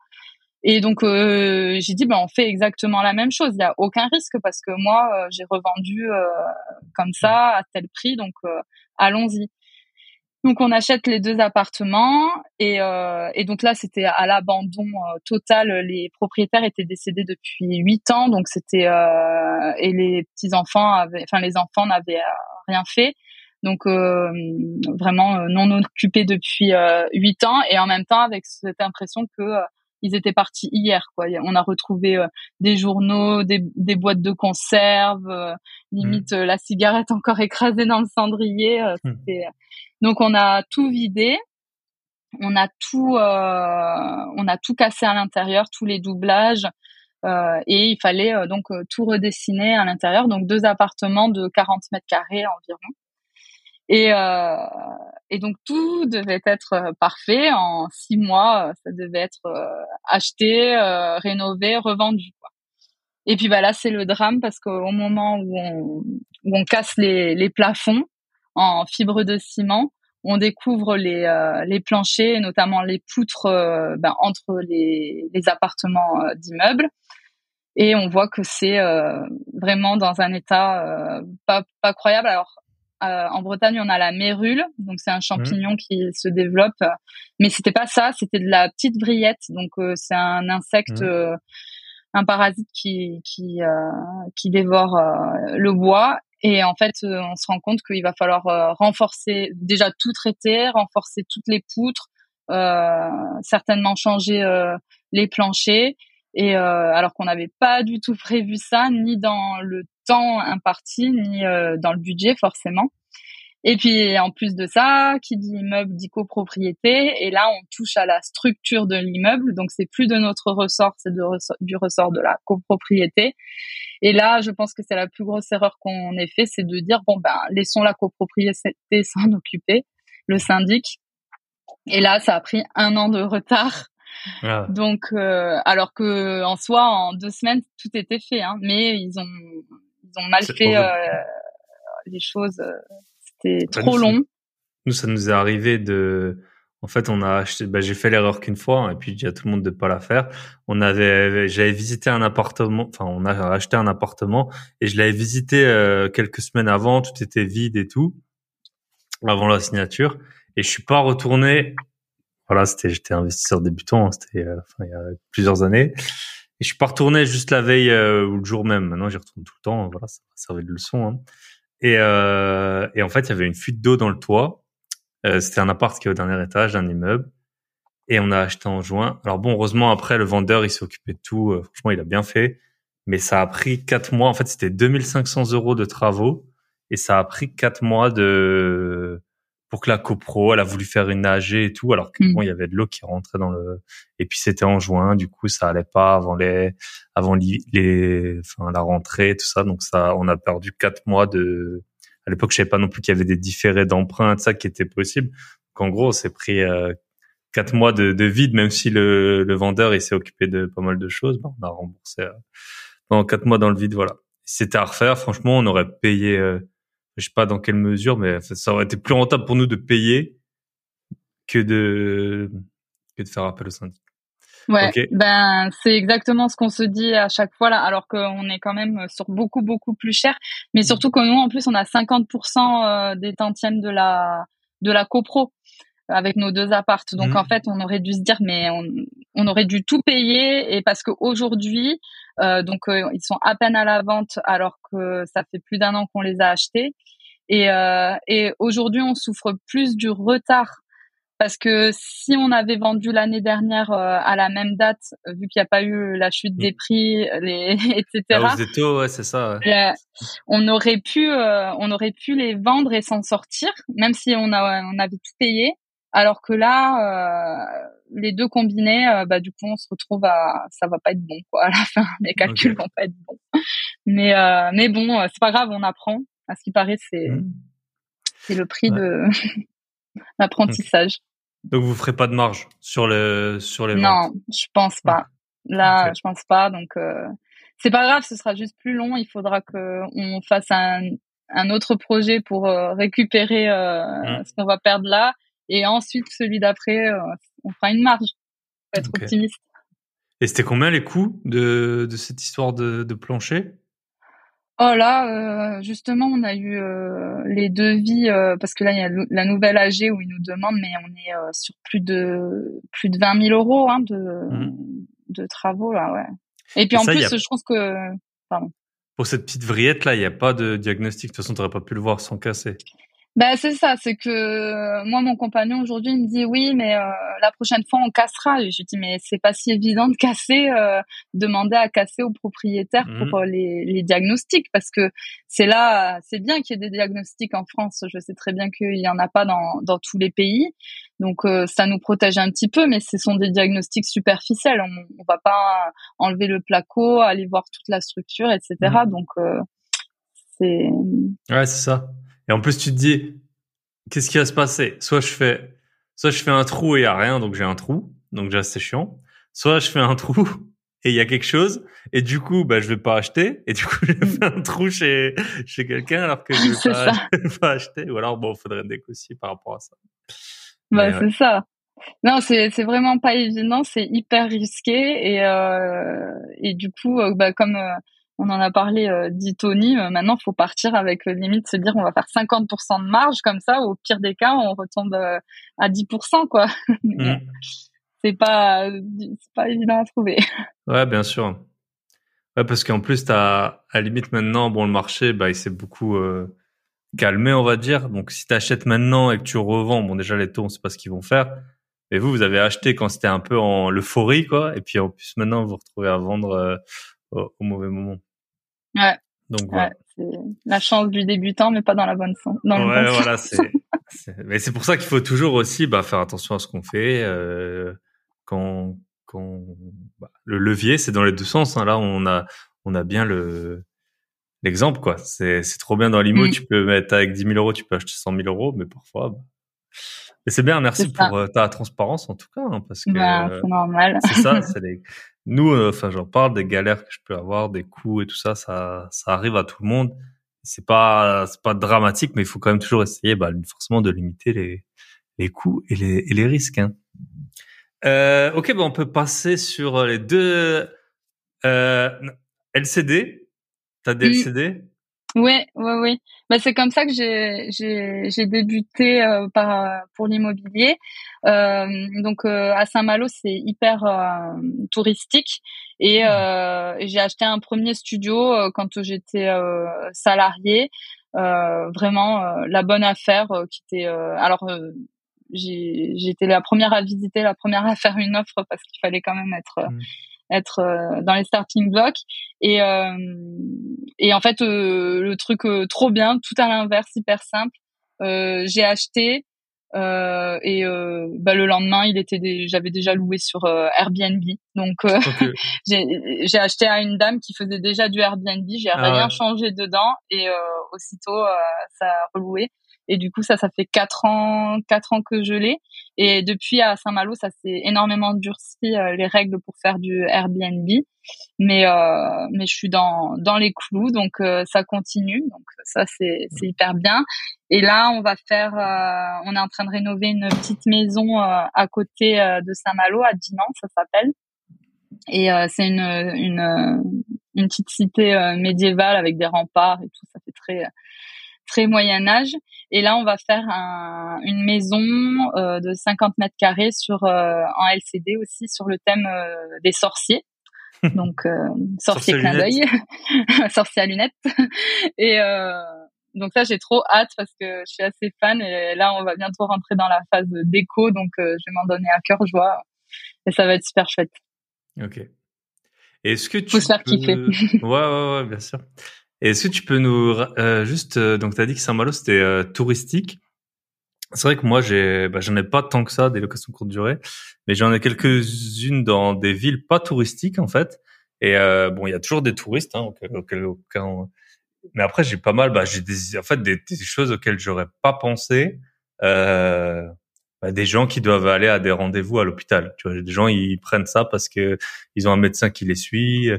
et donc euh, j'ai dit ben on fait exactement la même chose. Il y a aucun risque parce que moi euh, j'ai revendu euh, comme ça à tel prix, donc allons-y. Donc on achète les deux appartements et, et donc là c'était à l'abandon total. Les propriétaires étaient décédés depuis huit ans, donc c'était et les petits enfants avaient, enfin les enfants n'avaient rien fait. Donc vraiment non occupés depuis huit ans et en même temps avec cette impression que ils étaient partis hier quoi on a retrouvé euh, des journaux des, des, boîtes de conserve euh, limite mmh. euh, la cigarette encore écrasée dans le cendrier mmh. donc on a tout vidé on a tout on a tout cassé à l'intérieur tous les doublages et il fallait donc tout redessiner à l'intérieur donc deux appartements de 40 mètres carrés environ et, euh, et donc tout devait être euh, parfait en six mois. Euh, ça devait être euh, acheté, rénové, revendu. Quoi. Et puis bah là c'est le drame parce qu'au moment où on, où on casse les, les plafonds en fibre de ciment, on découvre les, les planchers, notamment les poutres ben, entre les, les appartements d'immeubles. Et on voit que c'est vraiment dans un état pas, pas croyable. Alors euh, en Bretagne, on a la mérule, donc c'est un champignon mmh. qui se développe. Mais c'était pas ça, c'était de la petite vrillette. Donc euh, c'est un insecte, mmh. euh, un parasite qui qui qui dévore le bois. Et en fait, on se rend compte qu'il va falloir renforcer, déjà tout traiter, renforcer toutes les poutres, certainement changer les planchers. Et alors qu'on n'avait pas du tout prévu ça, ni dans le temps imparti ni euh, dans le budget forcément. Et puis en plus de ça, qui dit immeuble dit copropriété. Et là, on touche à la structure de l'immeuble. Donc c'est plus de notre ressort, c'est du ressort de la copropriété. Et là, je pense que c'est la plus grosse erreur qu'on ait fait, c'est de dire bon ben laissons la copropriété s'en occuper, le syndic. Et là, ça a pris un an de retard. Ah. Donc, euh, alors que en soi, en deux semaines, tout était fait, hein, mais ils ont ont mal fait euh, les choses. Euh, c'était trop long. Nous, ça nous est arrivé de. En fait, on a acheté. Bah, j'ai fait l'erreur qu'une fois, et puis je dis à tout le monde de pas la faire. On avait, j'avais visité un appartement. Enfin, on a acheté un appartement et je l'avais visité euh, quelques semaines avant. Tout était vide et tout avant la signature. Et je suis pas retourné. Voilà, c'était, j'étais investisseur débutant. Hein, c'était enfin, il y a plusieurs années. Et je suis pas retourné juste la veille euh, ou le jour même. Maintenant, j'y retourne tout le temps. Voilà, ça va servir de leçon. Hein. Et, euh, et en fait, il y avait une fuite d'eau dans le toit. Euh, C'était un appart qui est au dernier étage d'un immeuble. Et on a acheté en juin. Alors bon, heureusement, après, le vendeur, il s'est occupé de tout. Euh, franchement, il a bien fait. Mais ça a pris quatre mois. En fait, c'était 2500 euros de travaux. Et ça a pris quatre mois de pour que la copro, elle a voulu faire une AG et tout, alors que mm. bon, il y avait de l'eau qui rentrait dans le, et puis c'était en juin, du coup, ça allait pas avant les, avant les, enfin, la rentrée, tout ça, donc ça, on a perdu quatre mois de, à l'époque, je savais pas non plus qu'il y avait des différés d'emprunt, ça qui était possible. Donc, en gros, c'est pris euh, quatre mois de, de, vide, même si le, le vendeur il s'est occupé de pas mal de choses, on a remboursé euh, pendant quatre mois dans le vide, voilà. Si c'était à refaire, franchement, on aurait payé euh, je sais pas dans quelle mesure, mais ça aurait été plus rentable pour nous de payer que de que de faire appel au syndic. Ouais, ben c'est exactement ce qu'on se dit à chaque fois là, alors qu'on est quand même sur beaucoup beaucoup plus cher, mais mmh. surtout que nous en plus on a 50% euh, des tantièmes de la de la copro. Avec nos deux appartes. Donc Mhm. en fait, on aurait dû se dire, mais on, on aurait dû tout payer. Et parce qu'aujourd'hui, euh, donc euh, ils sont à peine à la vente alors que ça fait plus d'un an qu'on les a achetés. Et, euh, et aujourd'hui, on souffre plus du retard parce que si on avait vendu l'année dernière euh, à la même date, euh, vu qu'il n'y a pas eu la chute des prix, les, etc. Des taux, ouais, c'est ça. ouais. La- on aurait pu, euh, on aurait pu les vendre et s'en sortir, même si on a, on avait tout payé. Alors que là, euh, les deux combinés, euh, bah du coup, on se retrouve à, ça va pas être bon quoi. À la fin, les calculs vont pas être bons. Mais euh, mais bon, c'est pas grave, on apprend. À ce qui paraît, c'est Mhm. c'est le prix Ouais. de l'apprentissage. Donc vous ferez pas de marge sur le sur les Non, je pense pas. Là, je pense pas. Donc, euh, c'est pas grave, ce sera juste plus long. Il faudra que on fasse un, un autre projet pour euh, récupérer euh, Mm. ce qu'on va perdre là, et ensuite celui d'après, euh, on fera une marge. Faut être optimiste. Et c'était combien les coûts de, de cette histoire de, de plancher? Oh là, euh, justement, on a eu euh, les devis euh, parce que là il y a la nouvelle AG où ils nous demandent, mais on est sur plus de plus de 20 000 euros hein, de Mhm. de travaux là, ouais. Et puis Et en ça, plus, a- je pense que Pour cette petite vrillette là, il n'y a pas de diagnostic. De toute façon, tu n'aurais pas pu le voir sans casser. Bah c'est ça, c'est que euh, moi mon compagnon aujourd'hui il me dit oui mais euh, la prochaine fois on cassera. Et je lui dis mais c'est pas si évident de casser, euh, demander à casser au propriétaire pour euh, les, les diagnostics parce que c'est là, c'est bien qu'il y ait des diagnostics en France. Je sais très bien qu'il y en a pas dans dans tous les pays, donc euh, ça nous protège un petit peu, mais ce sont des diagnostics superficiels. On, on va pas enlever le placo, aller voir toute la structure, etc. Mhm. Donc euh, c'est Ouais, c'est ça. Et en plus, tu te dis, qu'est-ce qui va se passer? Soit je fais, soit je fais un trou et il y a rien, donc j'ai un trou, donc déjà c'est chiant. Soit je fais un trou et il y a quelque chose, et du coup, bah je vais pas acheter, et du coup je fais un trou chez chez quelqu'un alors que je vais pas, je vais pas acheter. Ou alors bon, faudrait négocier par rapport à ça. Bah, ouais. c'est ça. Non, c'est c'est vraiment pas évident, c'est hyper risqué et euh, et du coup, euh, bah, comme euh, on en a parlé, euh, dit Tony, euh, maintenant faut partir avec euh, limite se dire on va faire 50% de marge comme ça, au pire des cas on retombe euh, à 10% quoi. Mais, Mm. C'est pas c'est pas évident à trouver. Ouais, bien sûr. Ouais, parce qu'en plus, t'as, à la limite maintenant, bon, le marché, bah, il s'est beaucoup euh, calmé, on va dire. Donc, si t'achètes maintenant et que tu revends, bon, déjà les taux, on sait pas ce qu'ils vont faire. Mais vous, vous avez acheté quand c'était un peu en euphorie, quoi. Et puis en plus, maintenant, vous vous retrouvez à vendre euh, au, au mauvais moment. Ouais. Donc voilà. Ouais, la chance du débutant, mais pas dans la bonne sens. Dans le Ouais, bon sens. voilà, c'est. c'est- Mais c'est pour ça qu'il faut toujours aussi bah, faire attention à ce qu'on fait. Euh, quand, quand bah, le levier, c'est dans les deux sens. Hein. Là, on a, on a bien le l'exemple, quoi. C'est, c'est trop bien dans l'IMO. Mm. Tu peux mettre avec 10 000 euros, tu peux acheter 100 000 euros, mais parfois. bah. Mais c'est bien. Merci pour euh, ta transparence en tout cas, hein, parce que Bah, euh, c'est normal. c'est ça. C'est les... Nous, euh, enfin, j'en parle des galères que je peux avoir, des coûts et tout ça. Ça, ça arrive à tout le monde c'est pas c'est pas dramatique mais il faut quand même toujours essayer bah, forcément de limiter les les coûts et les et les risques hein. euh, ok bah on peut passer sur les deux euh, LCD t'as des Mm. LCD Ouais, ouais, ouais. Bah, c'est comme ça que j'ai j'ai j'ai débuté euh, par pour l'immobilier. Euh, donc euh, à Saint-Malo, c'est hyper euh, touristique et euh, j'ai acheté un premier studio euh, quand j'étais euh, salarié. Euh, vraiment euh, la bonne affaire euh, qui était. euh, alors euh, j'ai j'étais la première à visiter, la première à faire une offre parce qu'il fallait quand même être Mm. Être euh, dans les starting blocks. Et euh, et en fait euh, le truc euh, trop bien tout à l'inverse hyper simple. Euh, j'ai acheté euh, et euh, bah, le lendemain il était des... j'avais déjà loué sur euh, Airbnb. Donc euh, Ok. j'ai acheté à une dame qui faisait déjà du Airbnb. J'ai Ah rien ouais. changé dedans. Et euh, aussitôt euh, ça a reloué et du coup ça ça fait quatre ans quatre ans que je l'ai. Et depuis à Saint-Malo ça s'est énormément durci euh, les règles pour faire du Airbnb. Mais euh, mais je suis dans dans les clous donc euh, ça continue. Donc ça c'est c'est hyper bien. Et là on va faire euh, on est en train de rénover une petite maison euh, à côté de Saint-Malo à Dinan ça s'appelle. Et euh, c'est une une une petite cité médiévale avec des remparts et tout. Ça fait très très moyen âge. Et là, on va faire un, une maison euh, de 50 mètres carrés sur euh, en LCD aussi sur le thème euh, des sorciers. Donc sorcier clin d'œil, sorcier à lunettes. Et donc ça, j'ai trop hâte parce que je suis assez fan. Et là, on va bientôt rentrer dans la phase déco, donc je vais m'en donner à cœur joie. Et ça va être super chouette. Ok. Est-ce que tu Faut se faire kiffer. ouais, ouais, ouais, bien sûr. Est-ce que tu peux nous euh, juste euh, donc tu as dit que Saint-Malo c'était euh, touristique. C'est vrai que moi j'ai bah, j'en ai pas tant que ça des locations courte durée, mais j'en ai quelques-unes dans des villes pas touristiques en fait. Et euh, bon, il y a toujours des touristes hein, auxquels, mais après j'ai pas mal bah j'ai des en fait des, des choses auxquelles j'aurais pas pensé euh, bah, des gens qui doivent aller à des rendez-vous à l'hôpital. Tu vois, des gens ils prennent ça parce que ils ont un médecin qui les suit.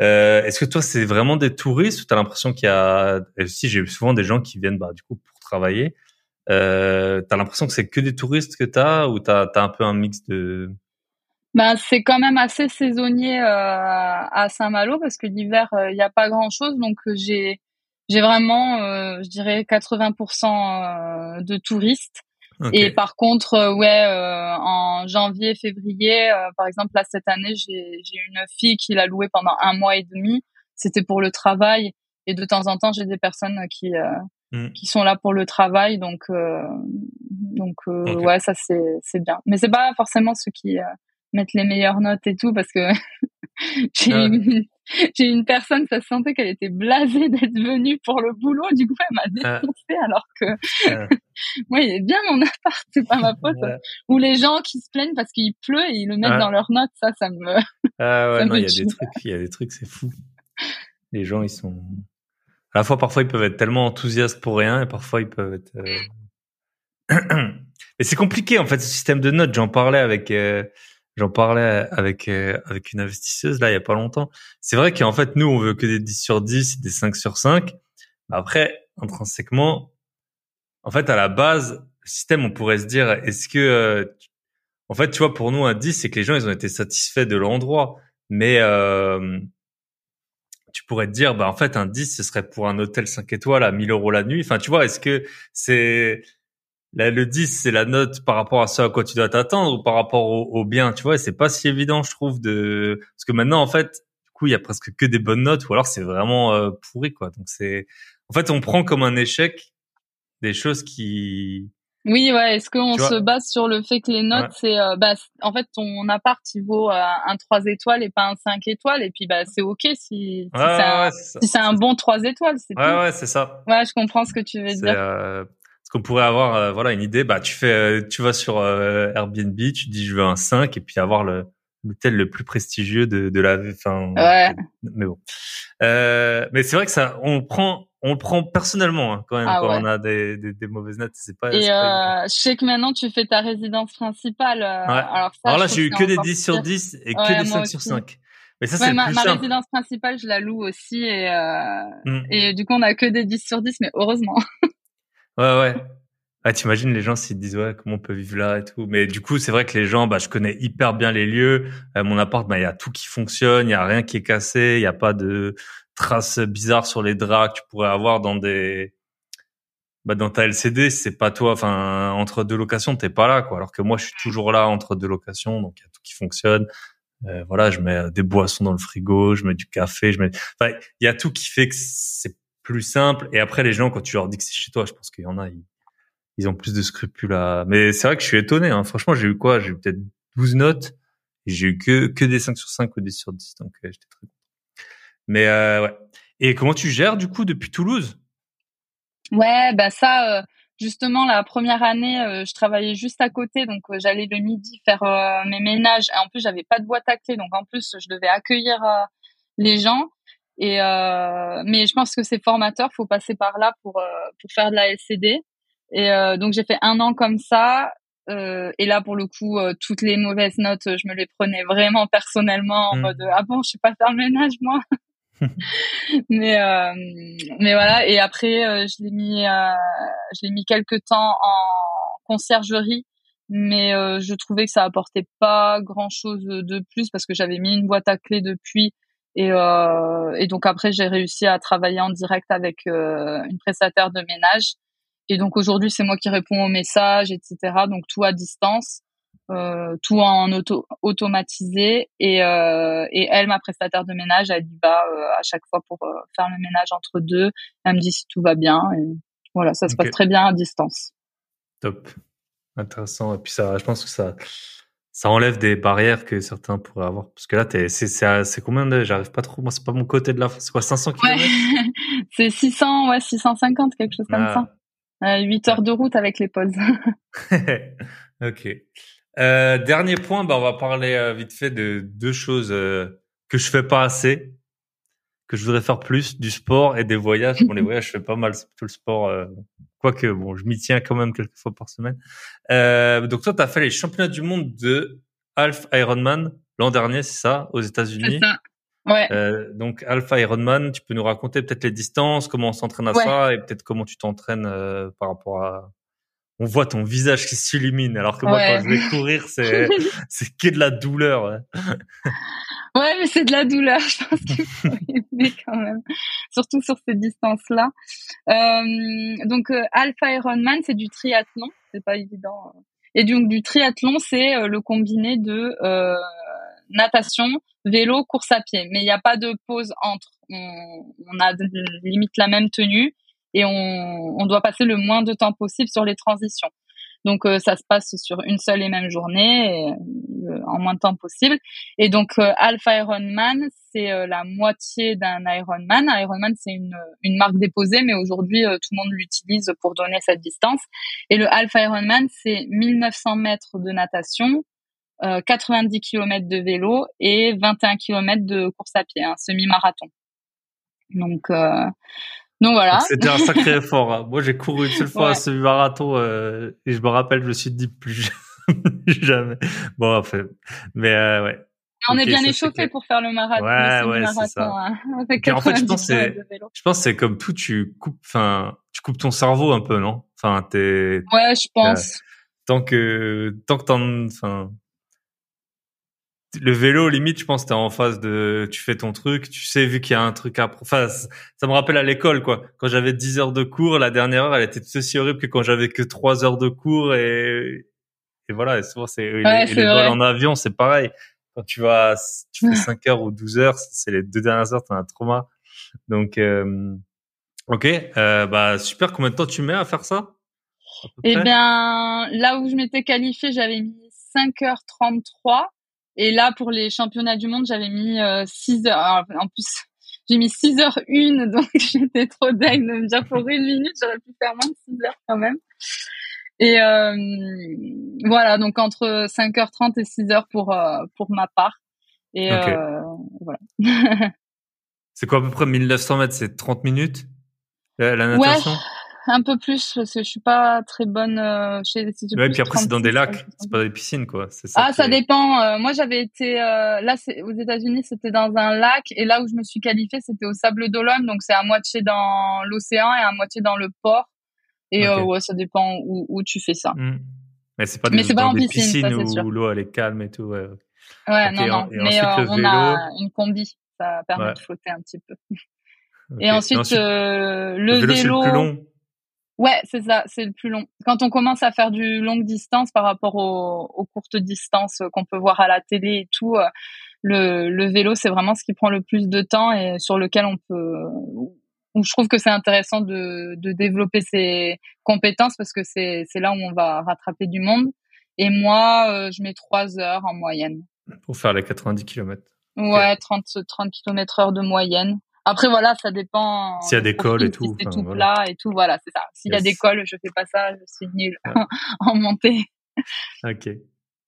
Euh, Est-ce que toi c'est vraiment des touristes ou t'as l'impression qu'il y a si j'ai souvent des gens qui viennent bah du coup pour travailler. Euh, t'as l'impression que c'est que des touristes que t'as ou t'as as un peu un mix de? Ben, c'est quand même assez saisonnier euh, à Saint-Malo parce que l'hiver il euh, n'y a pas grand chose donc euh, j'ai vraiment je dirais 80% de touristes et par contre, euh, ouais, euh, en janvier, février, euh, par exemple, là cette année, j'ai une fille qui l'a loué pendant un mois et demi. C'était pour le travail. Et de temps en temps, j'ai des personnes qui mmh. qui sont là pour le travail. Donc donc ouais, ça c'est c'est bien. Mais c'est pas forcément ceux qui mettre les meilleures notes et tout parce que j'ai ah une, j'ai une personne ça se sentait qu'elle était blasée d'être venue pour le boulot. Du coup elle m'a ah. défoncé alors que ah. moi il est bien mon appart c'est pas ma faute. Ou les gens qui se plaignent parce qu'il pleut et ils le mettent dans leurs notes ça ça me ah ouais non il y a des trucs il y a des trucs c'est fou. Les gens ils sont à la fois parfois ils peuvent être tellement enthousiastes pour rien et parfois ils peuvent être euh... mais c'est compliqué en fait ce système de notes. J'en parlais avec euh J'en parlais avec euh, avec une investisseuse là il y a pas longtemps. C'est vrai qu'en fait nous on veut que des 10 sur 10, des 5 sur 5. Après intrinsèquement en fait à la base le système on pourrait se dire est-ce que euh, en fait tu vois pour nous un 10 c'est que les gens ils ont été satisfaits de l'endroit mais euh, tu pourrais te dire bah en fait un 10 ce serait pour un hôtel 5 étoiles à 1000 euros la nuit. Enfin tu vois est-ce que c'est le 10, c'est la note par rapport à ce à quoi tu dois t'attendre ou par rapport au, bien, tu vois. C'est pas si évident, je trouve, de parce que maintenant, en fait, du coup, il y a presque que des bonnes notes ou alors c'est vraiment euh, pourri, quoi. Donc c'est, en fait, on prend comme un échec des choses qui. Oui, ouais. Est-ce qu'on se base sur le fait que les notes, c'est, euh, bah, en fait, ton appart, il vaut euh, un 3 étoiles et pas un 5 étoiles, et puis bah, c'est ok si, si c'est un, bon 3 étoiles. Ouais, ouais, c'est ça. Ouais, je comprends ce que tu veux dire qu'on pourrait avoir euh, voilà une idée bah tu fais euh, tu vas sur euh, Airbnb tu dis je veux un 5 et puis avoir le l'hôtel le plus prestigieux de, de la enfin ouais. mais bon euh, mais c'est vrai que ça on prend on le prend personnellement hein, quand même ah quand on a des, des, des, mauvaises notes c'est pas et euh, je sais que maintenant tu fais ta résidence principale ouais. alors, alors là j'ai eu que des 10 sur 10 et que des 5 sur 5 mais ça, c'est ma, ma résidence principale, je la loue aussi et, euh, mm. et du coup, on a que des 10 sur 10, mais heureusement. Ouais, ouais. Ah, t'imagines les gens s'ils disent ouais comment on peut vivre là et tout. Mais du coup, c'est vrai que les gens, bah, je connais hyper bien les lieux. Euh, mon appart, bah, il y a tout qui fonctionne, il y a rien qui est cassé, il y a pas de traces bizarres sur les draps que tu pourrais avoir dans des, bah, dans ta LCD. C'est pas toi, enfin, entre deux locations, t'es pas là, quoi. Alors que moi, je suis toujours là entre deux locations, donc il y a tout qui fonctionne. Euh, voilà, je mets des boissons dans le frigo, je mets du café, je mets, enfin, il y a tout qui fait que c'est plus simple. Et après, les gens, quand tu leur dis que c'est chez toi, je pense qu'il y en a, ils, ont plus de scrupules à... Mais c'est vrai que je suis étonné. Hein. Franchement, j'ai eu quoi? J'ai eu peut-être 12 notes. J'ai eu que, que des 5 sur 5 ou des sur 10. Donc, euh, j'étais très. Mais euh, ouais. Et comment tu gères, du coup, depuis Toulouse? Ouais, bah ça... Euh, justement, la première année, je travaillais juste à côté, donc j'allais le midi faire mes ménages. Et en plus, j'avais pas de boîte à clé, donc en plus, je devais accueillir les gens. Et euh, mais je pense que c'est formateur, faut passer par là pour euh, pour faire de la SCD. Et euh, donc j'ai fait un an comme ça. Euh, et là pour le coup, euh, toutes les mauvaises notes, je me les prenais vraiment personnellement en mmh. mode ah bon, je sais pas faire le ménage moi. mais mais voilà. Et après, je l'ai mis je l'ai mis quelques temps en conciergerie mais euh, je trouvais que ça apportait pas grand chose de plus parce que j'avais mis une boîte à clés depuis Et, euh, et donc après, j'ai réussi à travailler en direct avec euh, une prestataire de ménage. Et donc aujourd'hui, c'est moi qui réponds aux messages, etc. Donc tout à distance, euh, tout en auto automatisé. Et, et elle, ma prestataire de ménage, elle y va à chaque fois pour faire le ménage entre deux. Elle me dit si tout va bien. Et voilà, ça se passe très bien à distance. Top, intéressant. Et puis ça, je pense que ça ça enlève des barrières que certains pourraient avoir. Parce que là, es, c'est, combien de, j'arrive pas trop, moi, c'est pas mon côté de la France. C'est quoi, 500 km? Ouais. c'est 600, ouais, 650, quelque chose comme ah. ça. Euh, 8 heures de route avec les pauses. ok. Euh, dernier point, bah, on va parler euh, vite fait de deux choses euh, que je fais pas assez, que je voudrais faire plus, du sport et des voyages. Bon, les voyages, je fais pas mal, c'est plutôt le sport. Quoique, bon, je m'y tiens quand même quelques fois par semaine. Euh, donc toi, tu as fait les championnats du monde de Half Ironman l'an dernier, c'est ça, aux États-Unis. Ouais. Euh, donc Alpha Ironman, tu peux nous raconter peut-être les distances, comment on s'entraîne à ça et peut-être comment tu t'entraînes euh, par rapport à. On voit ton visage qui s'illumine, alors que moi quand je vais courir, c'est c'est que de la douleur. Ouais. Ouais, mais c'est de la douleur, je pense qu'il faut aimer quand même, surtout sur ces distances-là. Euh, donc, euh, Alpha Ironman, c'est du triathlon, c'est pas évident. Et donc, du triathlon, c'est euh, le combiné de euh, natation, vélo, course à pied. Mais il n'y a pas de pause entre. On, on, a limite la même tenue et on, on doit passer le moins de temps possible sur les transitions. Donc euh, ça se passe sur une seule et même journée, euh, en moins de temps possible. Et donc euh, Alpha Ironman, c'est la moitié d'un Ironman. Ironman, c'est une, une marque déposée, mais aujourd'hui tout le monde l'utilise pour donner cette distance. Et le Alpha Ironman, c'est 1900 mètres de natation, 90 km de vélo et 21 km de course à pied, un semi-marathon. Donc, euh, donc voilà. C'était un sacré effort. Hein. Moi, j'ai couru une seule fois ouais. ce marathon euh, et je me rappelle, je me suis dit plus jamais. Bon, enfin, mais euh, ouais. On okay, est bien échauffé pour faire le marathon. Ouais, ouais, c'est ça. Hein, en fait, je pense c'est, je pense c'est comme tout, tu coupes, enfin, tu coupes ton cerveau un peu, non? Enfin, t'es. Ouais, je pense. tant que, tant que t'en, enfin, le vélo, limite, je pense, t'es en phase de, tu fais ton truc, tu sais, vu qu'il y a un truc à, enfin, ça me rappelle à l'école, quoi. Quand j'avais 10 heures de cours, la dernière heure, elle était tout aussi horrible que quand j'avais que 3 heures de cours et, et voilà, et souvent, c'est, ouais, les, les vols en avion, c'est pareil. Quand tu vas, tu fais 5 heures ou 12 heures, c'est les deux dernières heures, t'as un trauma. Donc, euh, ok, euh, bah, super. Combien de temps tu mets à faire ça? Eh bien, là où je m'étais qualifiée, j'avais mis 5h33. Et là, pour les championnats du monde, j'avais mis euh, 6 heures. en plus, j'ai mis 6 heures une, donc j'étais trop dingue de me dire pour une minute, j'aurais pu faire moins de 6 heures quand même. Et euh, voilà, donc entre 5h30 et 6h pour, euh, pour ma part. Et okay. euh, voilà. c'est quoi à peu près 1900 mètres C'est 30 minutes la, la natation? ouais un peu plus parce que je suis pas très bonne euh, chez ouais, puis après c'est dans des lacs c'est pas des piscines quoi ça ah ça dépend euh, moi j'avais été euh, là c'est aux États-Unis c'était dans un lac et là où je me suis qualifiée c'était au Sable d'Olonne donc c'est à moitié dans l'océan et à moitié dans le port et okay. ouais ça dépend où, où tu fais ça mmh. mais c'est pas des, mais c'est pas en des piscine, piscines ça, où l'eau elle est calme et tout ouais ouais okay. non non et mais on vélo... a une combi ça permet ouais. de flotter un petit peu et ensuite, et ensuite le, le vélo, vélo le plus long Ouais, c'est ça, c'est le plus long. Quand on commence à faire du longue distance par rapport aux, aux courtes distances qu'on peut voir à la télé et tout, euh, le, le vélo, c'est vraiment ce qui prend le plus de temps et sur lequel on peut, où je trouve que c'est intéressant de, de développer ses compétences parce que c'est, c'est là où on va rattraper du monde. Et moi, euh, je mets trois heures en moyenne. Pour faire les 90 km. Ouais, 30, 30 km heure de moyenne. Après voilà, ça dépend. S'il y a des cols et tout. Si c'est tout voilà. plat et tout, voilà, c'est ça. S'il yes. y a des cols, je fais pas ça, je suis nulle ouais. en montée. Ok.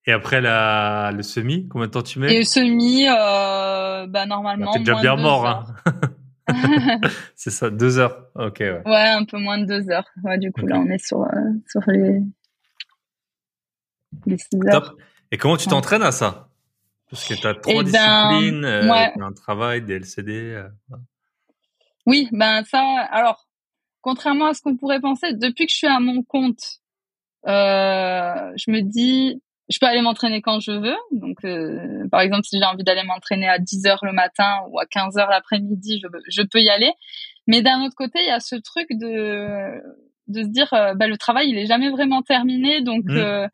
Et après la le semi, combien de temps tu mets? Et le semi, euh, bah normalement. T'es déjà bien mort, hein. c'est ça, deux heures. Ok. Ouais. ouais. un peu moins de deux heures. Ouais, du coup okay. là, on est sur euh, sur les les six heures. Top. Et comment tu t'entraînes à ça? Parce que tu as trois eh disciplines, ben, ouais. euh, un travail, des LCD. Euh... Oui, ben ça, alors, contrairement à ce qu'on pourrait penser, depuis que je suis à mon compte, euh, je me dis, je peux aller m'entraîner quand je veux. Donc, euh, par exemple, si j'ai envie d'aller m'entraîner à 10 heures le matin ou à 15 heures l'après-midi, je, je, peux y aller. Mais d'un autre côté, il y a ce truc de de se dire, euh, bah, le travail, il est jamais vraiment terminé. Donc, mmh.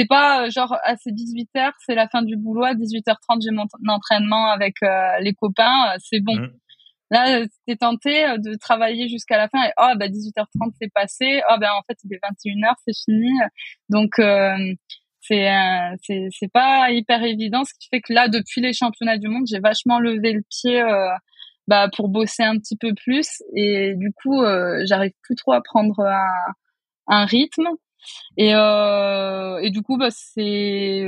Euh, c'est pas genre à ces 18 heures, c'est la fin du boulot. À 18h30, j'ai mon entraînement avec les copains. c'est bon. Mmh. Là, t'es tenté de travailler jusqu'à la fin et oh bah 18h30 c'est passé. Oh ben en fait il est 21h, c'est fini. Donc c'est euh, c'est c'est pas hyper évident ce qui fait que là depuis les championnats du monde j'ai vachement levé le pied euh, bah pour bosser un petit peu plus et du coup euh, j'arrive plus trop à prendre un, un rythme et euh, et du coup bah c'est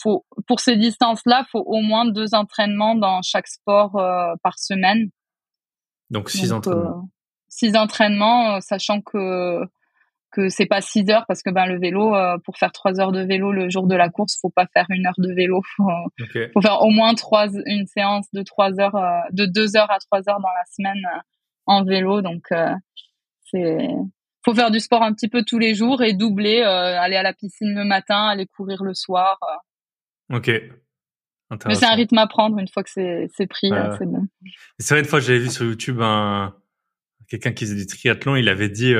faut pour ces distances là faut au moins deux entraînements dans chaque sport euh, par semaine. Donc six entraînements. six entraînements sachant que que c'est pas 6 heures parce que ben le vélo euh, pour faire 3 heures de vélo le jour de la course faut pas faire une heure de vélo. Faut, faut faire au moins trois une séance de 3 heures euh, de 2 heures à 3 heures dans la semaine euh, en vélo. Donc c'est faut faire du sport un petit peu tous les jours et doubler aller à la piscine le matin aller courir le soir ok mais c'est un rythme à prendre une fois que c'est pris c'est bon c'est vrai une fois j'avais vu sur YouTube un quelqu'un qui faisait du triathlon il avait dit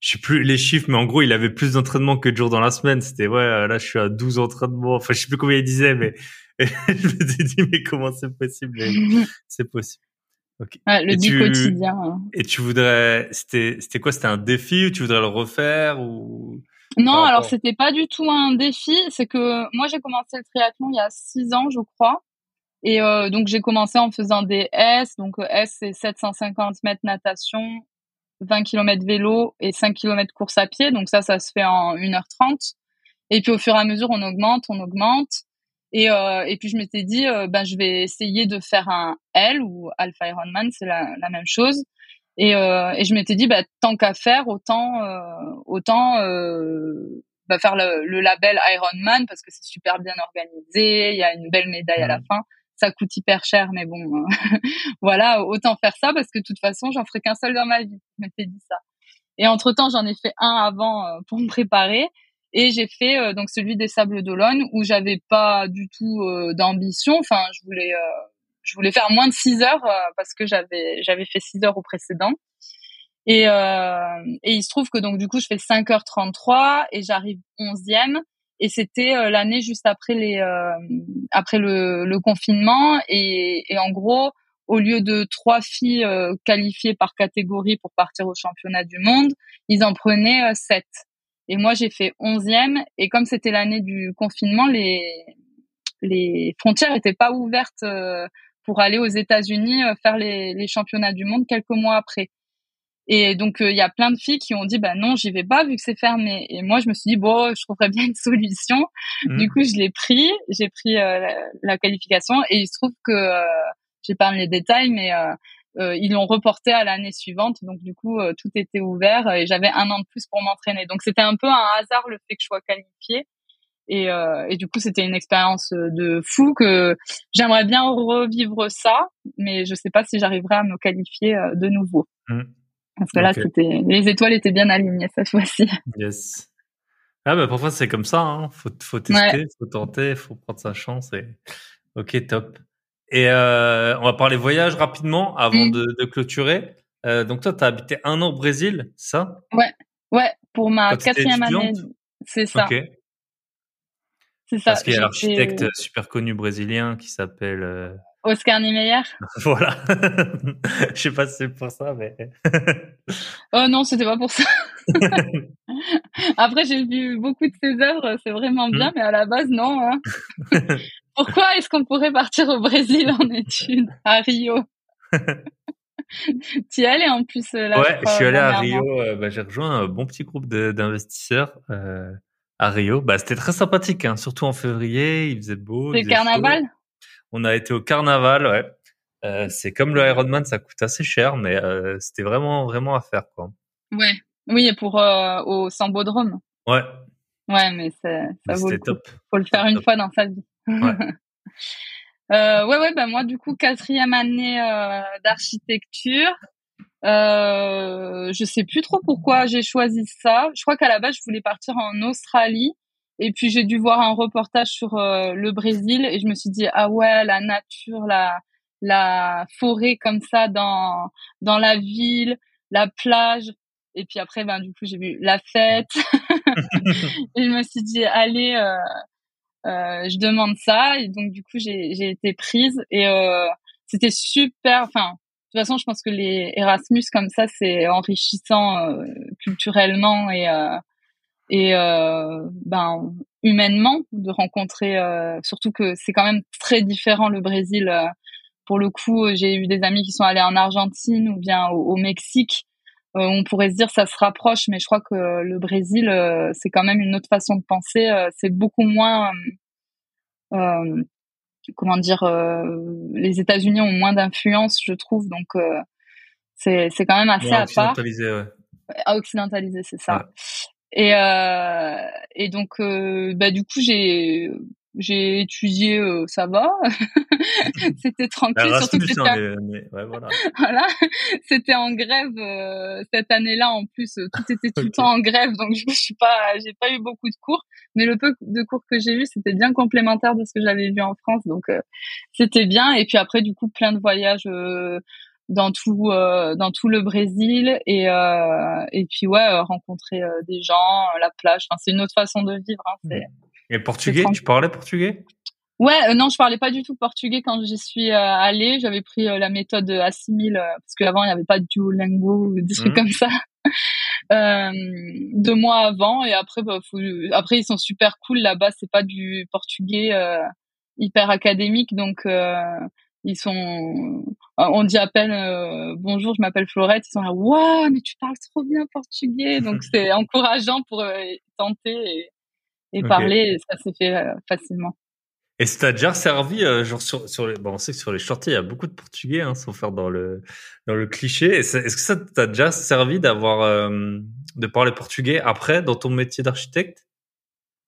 je sais plus les chiffres, mais en gros, il avait plus d'entraînement que de jours dans la semaine. C'était ouais, là, je suis à 12 entraînements. Enfin, je sais plus combien il disait, mais je me suis dit, mais comment c'est possible C'est possible. Okay. le du quotidien. Hein. Et tu voudrais, c'était, c'était quoi? C'était un défi ou tu voudrais le refaire ou Non, alors c'était pas du tout un défi. C'est que moi, j'ai commencé le triathlon il y a six ans, je crois. Et euh, donc j'ai commencé en faisant des S. Donc S c'est 750 mètres natation, 20 km vélo et 5 km course à pied. Donc ça, ça se fait en 1h30. Et puis au fur et à mesure, on augmente, on augmente. Et, euh, et puis je m'étais dit, ben, je vais essayer de faire un L ou Alpha Ironman, c'est la, la même chose. Et, euh, et je m'étais dit, ben, tant qu'à faire, autant, euh, autant ben, faire le, le, label Ironman parce que c'est super bien organisé, il y a une belle médaille à la fin ça coûte hyper cher, mais bon, euh, voilà, autant faire ça parce que de toute façon, j'en ferai qu'un seul dans ma vie. Je m'étais dit ça. Et entre temps, j'en ai fait un avant euh, pour me préparer. Et j'ai fait euh, donc celui des Sables d'Olonne où j'avais pas du tout d'ambition. Enfin, je voulais, je voulais faire moins de 6 heures parce que j'avais, j'avais fait 6 heures au précédent. Et, et il se trouve que donc du coup, je fais 5h33 et j'arrive 11e et c'était euh, l'année juste après les euh, après le, le confinement et, et, en gros au lieu de trois filles euh, qualifiées par catégorie pour partir au championnat du monde ils en prenaient sept et moi j'ai fait onzième et comme c'était l'année du confinement les les frontières étaient pas ouvertes pour aller aux États-Unis faire les, les championnats du monde quelques mois après et donc, euh, il y a plein de filles qui ont dit, bah non, j'y vais pas vu que c'est fermé. Et moi, je me suis dit, bon, je trouverais bien une solution. Mmh. Du coup, je l'ai pris, j'ai pris euh, la, qualification et il se trouve que, euh, j'ai pas les détails, mais euh, ils l'ont reporté à l'année suivante. Donc, du coup, tout était ouvert et j'avais un an de plus pour m'entraîner. Donc, c'était un peu un hasard le fait que je sois qualifiée. Et, et, du coup, c'était une expérience de fou que j'aimerais bien revivre ça, mais je sais pas si j'arriverai à me qualifier de nouveau. Mmh. Parce que là, c'était les étoiles étaient bien alignées cette fois-ci. Yes. Ah bah parfois c'est comme ça, hein. faut faut tester, faut tenter, faut prendre sa chance et ok top. Et euh, on va parler voyage rapidement avant mm. de, de, clôturer. Euh, donc toi, tu as habité un an au Brésil, ça? Ouais, ouais, pour ma quatrième année. C'est ça. Ok. C'est ça. Parce qu'il y a un architecte super connu brésilien qui s'appelle euh, Oscar Niemeyer. voilà. Je sais pas si c'est pour ça, mais. oh non, c'était pas pour ça. Après, j'ai vu beaucoup de ses œuvres, c'est vraiment bien, hmm. mais à la base, non. Hein. Pourquoi est-ce qu'on pourrait partir au Brésil en études à Rio? Tu y allé en plus euh, là Ouais, je, suis allé à Rio. Euh, bah, j'ai rejoint un bon petit groupe d'investisseurs euh, à Rio. Bah, c'était très sympathique, hein, surtout en février. Il faisait beau. C'est carnaval? On a été au carnaval, ouais. Euh, c'est comme le Ironman, ça coûte assez cher, mais euh, c'était vraiment vraiment à faire quoi. Ouais, oui, pour euh, au Sambodrome. Ouais. Ouais, mais ça vaut le top. Faut le faire une fois dans sa vie. Ouais. ouais, ouais, bah moi du coup quatrième année d'architecture. Je sais plus trop pourquoi j'ai choisi ça. Je crois qu'à la base je voulais partir en Australie Et puis j'ai dû voir un reportage sur le Brésil et je me suis dit ah ouais la nature, la la forêt comme ça dans dans la ville, la plage. Et puis après, ben du coup, j'ai vu la fête. et je me suis dit, allez, euh, euh, je demande ça. Et donc du coup, j'ai j'ai été prise et euh, c'était super. Enfin, de toute façon, je pense que les Erasmus comme ça, c'est enrichissant euh, culturellement et euh, et euh, ben humainement de rencontrer. surtout que c'est quand même très différent le Brésil pour le coup, euh, j'ai eu des amis qui sont allés en Argentine ou bien au, Mexique. Euh, on pourrait se dire ça se rapproche, mais je crois que le Brésil, euh, c'est quand même une autre façon de penser. c'est beaucoup moins, comment dire, les États-Unis ont moins d'influence, je trouve. Donc c'est c'est quand même assez à part. Occidentalisé, ouais. À occidentaliser, c'est ça. Et et donc bah du coup j'ai j'ai étudié, euh, ça va. c'était tranquille, surtout que c'était ouais, voilà. voilà. c'était en grève euh, cette année-là en plus, euh, tout était tout le temps en grève, donc je, suis pas, j'ai pas eu beaucoup de cours, mais le peu de cours que j'ai eu, c'était bien complémentaire de ce que j'avais vu en France, donc c'était bien. Et puis après, du coup, plein de voyages dans tout dans tout le Brésil et et puis ouais, rencontrer des gens, la plage. Enfin, c'est une autre façon de vivre. Hein, c'est et portugais, tu parlais portugais? Ouais, euh, non, je parlais pas du tout portugais quand j'y suis euh, allée. J'avais pris euh, la méthode Assimil parce qu'avant il n'y avait pas de Duolingo ou des trucs mmh. comme ça. deux mois avant et après, bah, après ils sont super cool là-bas. C'est pas du portugais hyper académique, donc ils sont. On dit à peine bonjour, je m'appelle Florette. Ils sont là, waouh, mais tu parles trop bien portugais, donc c'est encourageant pour tenter. Et et parler, ça s'est fait euh, facilement. Et ça t'a déjà servi, euh, genre sur, sur les, bon, on sait que sur les shorties, il y a beaucoup de Portugais, hein, sans faire dans le dans le cliché. Est-ce que ça t'a déjà servi d'avoir euh, de parler portugais après dans ton métier d'architecte?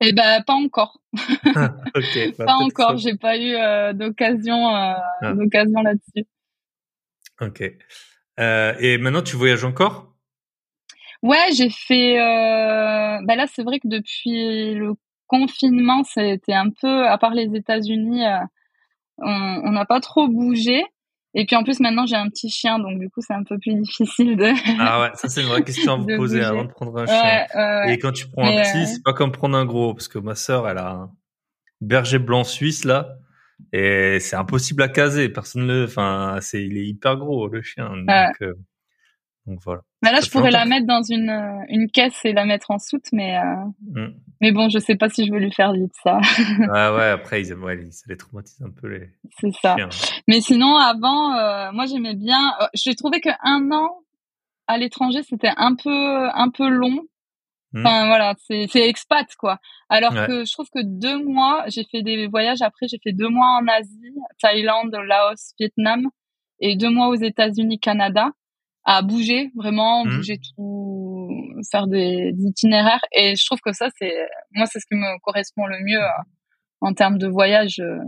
Eh ben, pas encore. Ah, bah, pas encore. J'ai pas eu d'occasion ah. d'occasion là-dessus. Ok. et maintenant, tu voyages encore? Ouais, j'ai fait. Euh... Bah là, c'est vrai que depuis le confinement, c'était un peu, à part les États-Unis, euh, on n'a pas trop bougé. Et puis en plus, maintenant, j'ai un petit chien, donc du coup, c'est un peu plus difficile de. Ah ouais, ça c'est une vraie question à vous poser avant de prendre un chien. Et quand tu prends un petit, c'est pas comme prendre un gros, parce que ma sœur, elle a un berger blanc suisse là, et c'est impossible à caser. Personne le, enfin, c'est, il est hyper gros le chien. Donc, euh, donc voilà. là, je pourrais la mettre dans une, euh, une caisse et la mettre en soute, mais euh... Mm. mais bon, je sais pas si je veux lui faire vite ça. ah ouais, après ils ouais, ça les traumatise un peu les. C'est ça. Mais sinon, avant, euh, moi j'aimais bien. J'ai trouvé que un an à l'étranger c'était un peu un peu long. Mm. Enfin voilà, c'est c'est expat quoi. Alors que je trouve que deux mois, j'ai fait des voyages. Après, j'ai fait deux mois en Asie, Thaïlande, Laos, Vietnam, et deux mois aux États-Unis, Canada à bouger vraiment mmh. bouger tout faire des, itinéraires et je trouve que ça c'est moi c'est ce qui me correspond le mieux euh, en termes de voyage euh.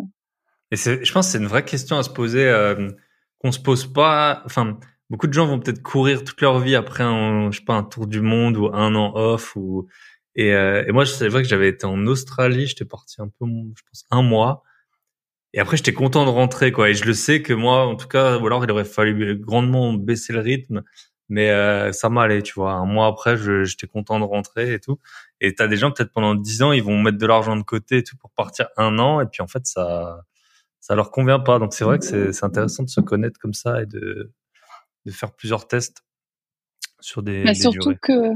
et je pense c'est une vraie question à se poser euh, qu'on se pose pas enfin beaucoup de gens vont peut-être courir toute leur vie après un je sais pas un tour du monde ou un an off ou et, et moi c'est vrai que j'avais été en Australie j'étais parti un peu je pense un mois et après, j'étais content de rentrer, quoi. Et je le sais que moi, en tout cas, ou alors il aurait fallu grandement baisser le rythme, mais euh, ça m'allait, tu vois. Un mois après, j'étais content de rentrer et tout. Et t'as des gens peut-être pendant dix ans, ils vont mettre de l'argent de côté et tout pour partir un an, et puis en fait, ça, ça leur convient pas. Donc c'est vrai que c'est intéressant de se connaître comme ça et de de faire plusieurs tests sur des. Mais surtout que,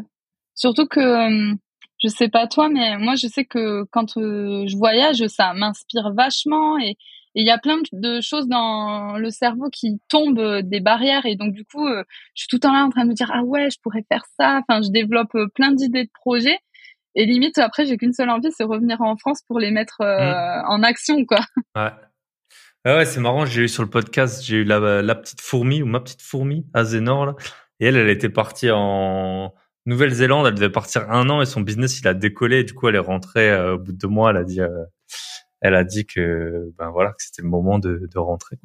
surtout que. Je sais pas toi, mais moi je sais que quand euh, je voyage, ça m'inspire vachement et il y a plein de choses dans le cerveau qui tombent euh, des barrières et donc du coup, euh, je suis tout le temps là en train de me dire ah ouais, je pourrais faire ça. Enfin, je développe plein d'idées de projets et limite après j'ai qu'une seule envie, c'est revenir en France pour les mettre mmh. en action quoi. Ouais. ouais, c'est marrant. J'ai eu sur le podcast, j'ai eu la, la petite fourmi ou ma petite fourmi, Azénor là, et elle, elle était partie en Nouvelle-Zélande, elle devait partir un an et son business il a décollé. du coup, elle est rentrée euh, au bout de deux mois. Elle a dit, euh, elle a dit que ben voilà, que c'était le moment de, de rentrer.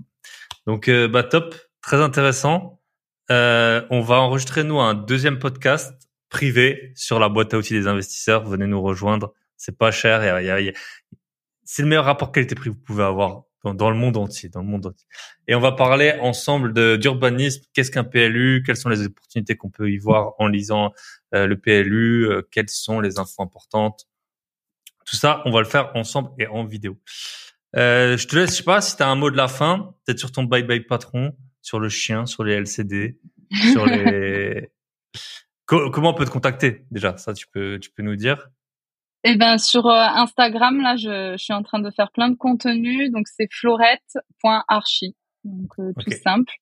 Donc euh, bah top, très intéressant. on va enregistrer nous un deuxième podcast privé sur la boîte à outils des investisseurs. Venez nous rejoindre. C'est pas cher. C'est le meilleur rapport qualité-prix que vous pouvez avoir dans, le monde entier, dans le monde entier. Et on va parler ensemble de d'urbanisme. Qu'est-ce qu'un PLU Quelles sont les opportunités qu'on peut y voir en lisant euh, le PLU euh, Quelles sont les infos importantes? Tout ça, on va le faire ensemble et en vidéo. Euh, je te laisse, je sais pas si tu as un mot de la fin, peut-être sur ton bye bye patron, sur le chien, sur les LCD, sur les. Comment on peut te contacter déjà? Ça, tu peux, tu peux nous dire. Eh ben sur euh, Instagram là, je, je, suis en train de faire plein de contenu, donc c'est florette.archi, donc euh, tout simple.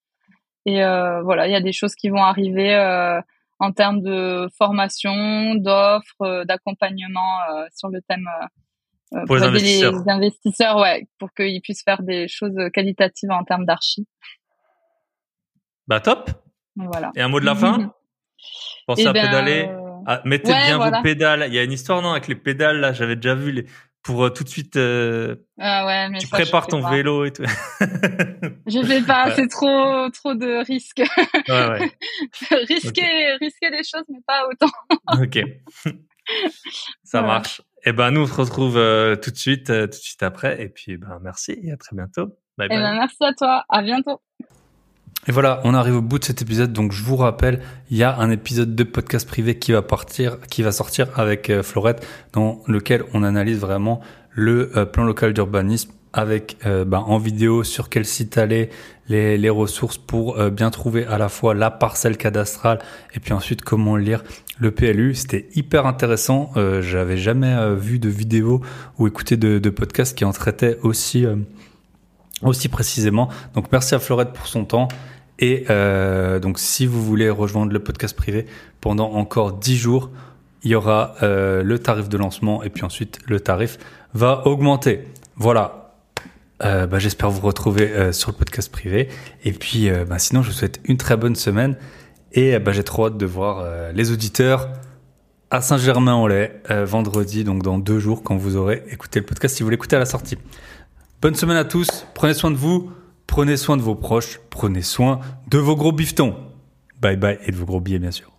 Et euh, voilà, il y a des choses qui vont arriver euh, en termes de formation, d'offres, d'accompagnement sur le thème pour, les investisseurs. les investisseurs, ouais, pour qu'ils puissent faire des choses qualitatives en termes d'archi. Bah top. Voilà. Et un mot de la fin? Pensez eh à ben, pédaler. Ah, mettez bien vos pédales. Il y a une histoire non avec les pédales là. J'avais déjà vu les pour euh, tout de suite. Euh, ah ouais, mais tu prépares ton vélo et tout. je vais pas. C'est trop trop de risques. Ouais, ouais. risquer risquer des choses, mais pas autant. ok. Ça marche. Et eh ben nous on se retrouve euh, tout de suite tout de suite après. Et puis ben merci et à très bientôt. Bye bye. Eh ben, merci à toi. À bientôt. Et voilà, on arrive au bout de cet épisode. Donc, je vous rappelle, il y a un épisode de podcast privé qui va partir, qui va sortir avec euh, Florette, dans lequel on analyse vraiment le euh, plan local d'urbanisme avec euh, ben, en vidéo sur quel site aller, les, les ressources pour bien trouver à la fois la parcelle cadastrale et puis ensuite comment lire le PLU. C'était hyper intéressant. J'avais jamais vu de vidéo ou écouté de, de podcast qui en traitait aussi aussi précisément. Donc merci à Florette pour son temps. Et euh, donc, si vous voulez rejoindre le podcast privé pendant encore 10 jours, il y aura euh, le tarif de lancement et puis ensuite le tarif va augmenter. Voilà. Euh, bah, J'espère vous retrouver sur le podcast privé. Et puis, bah, sinon, je vous souhaite une très bonne semaine. Et bah, j'ai trop hâte de voir les auditeurs à Saint-Germain-en-Laye vendredi, donc dans deux jours, quand vous aurez écouté le podcast, si vous l'écoutez à la sortie. Bonne semaine à tous. Prenez soin de vous. Prenez soin de vos proches, prenez soin de vos gros biftons. Bye bye et de vos gros billets bien sûr.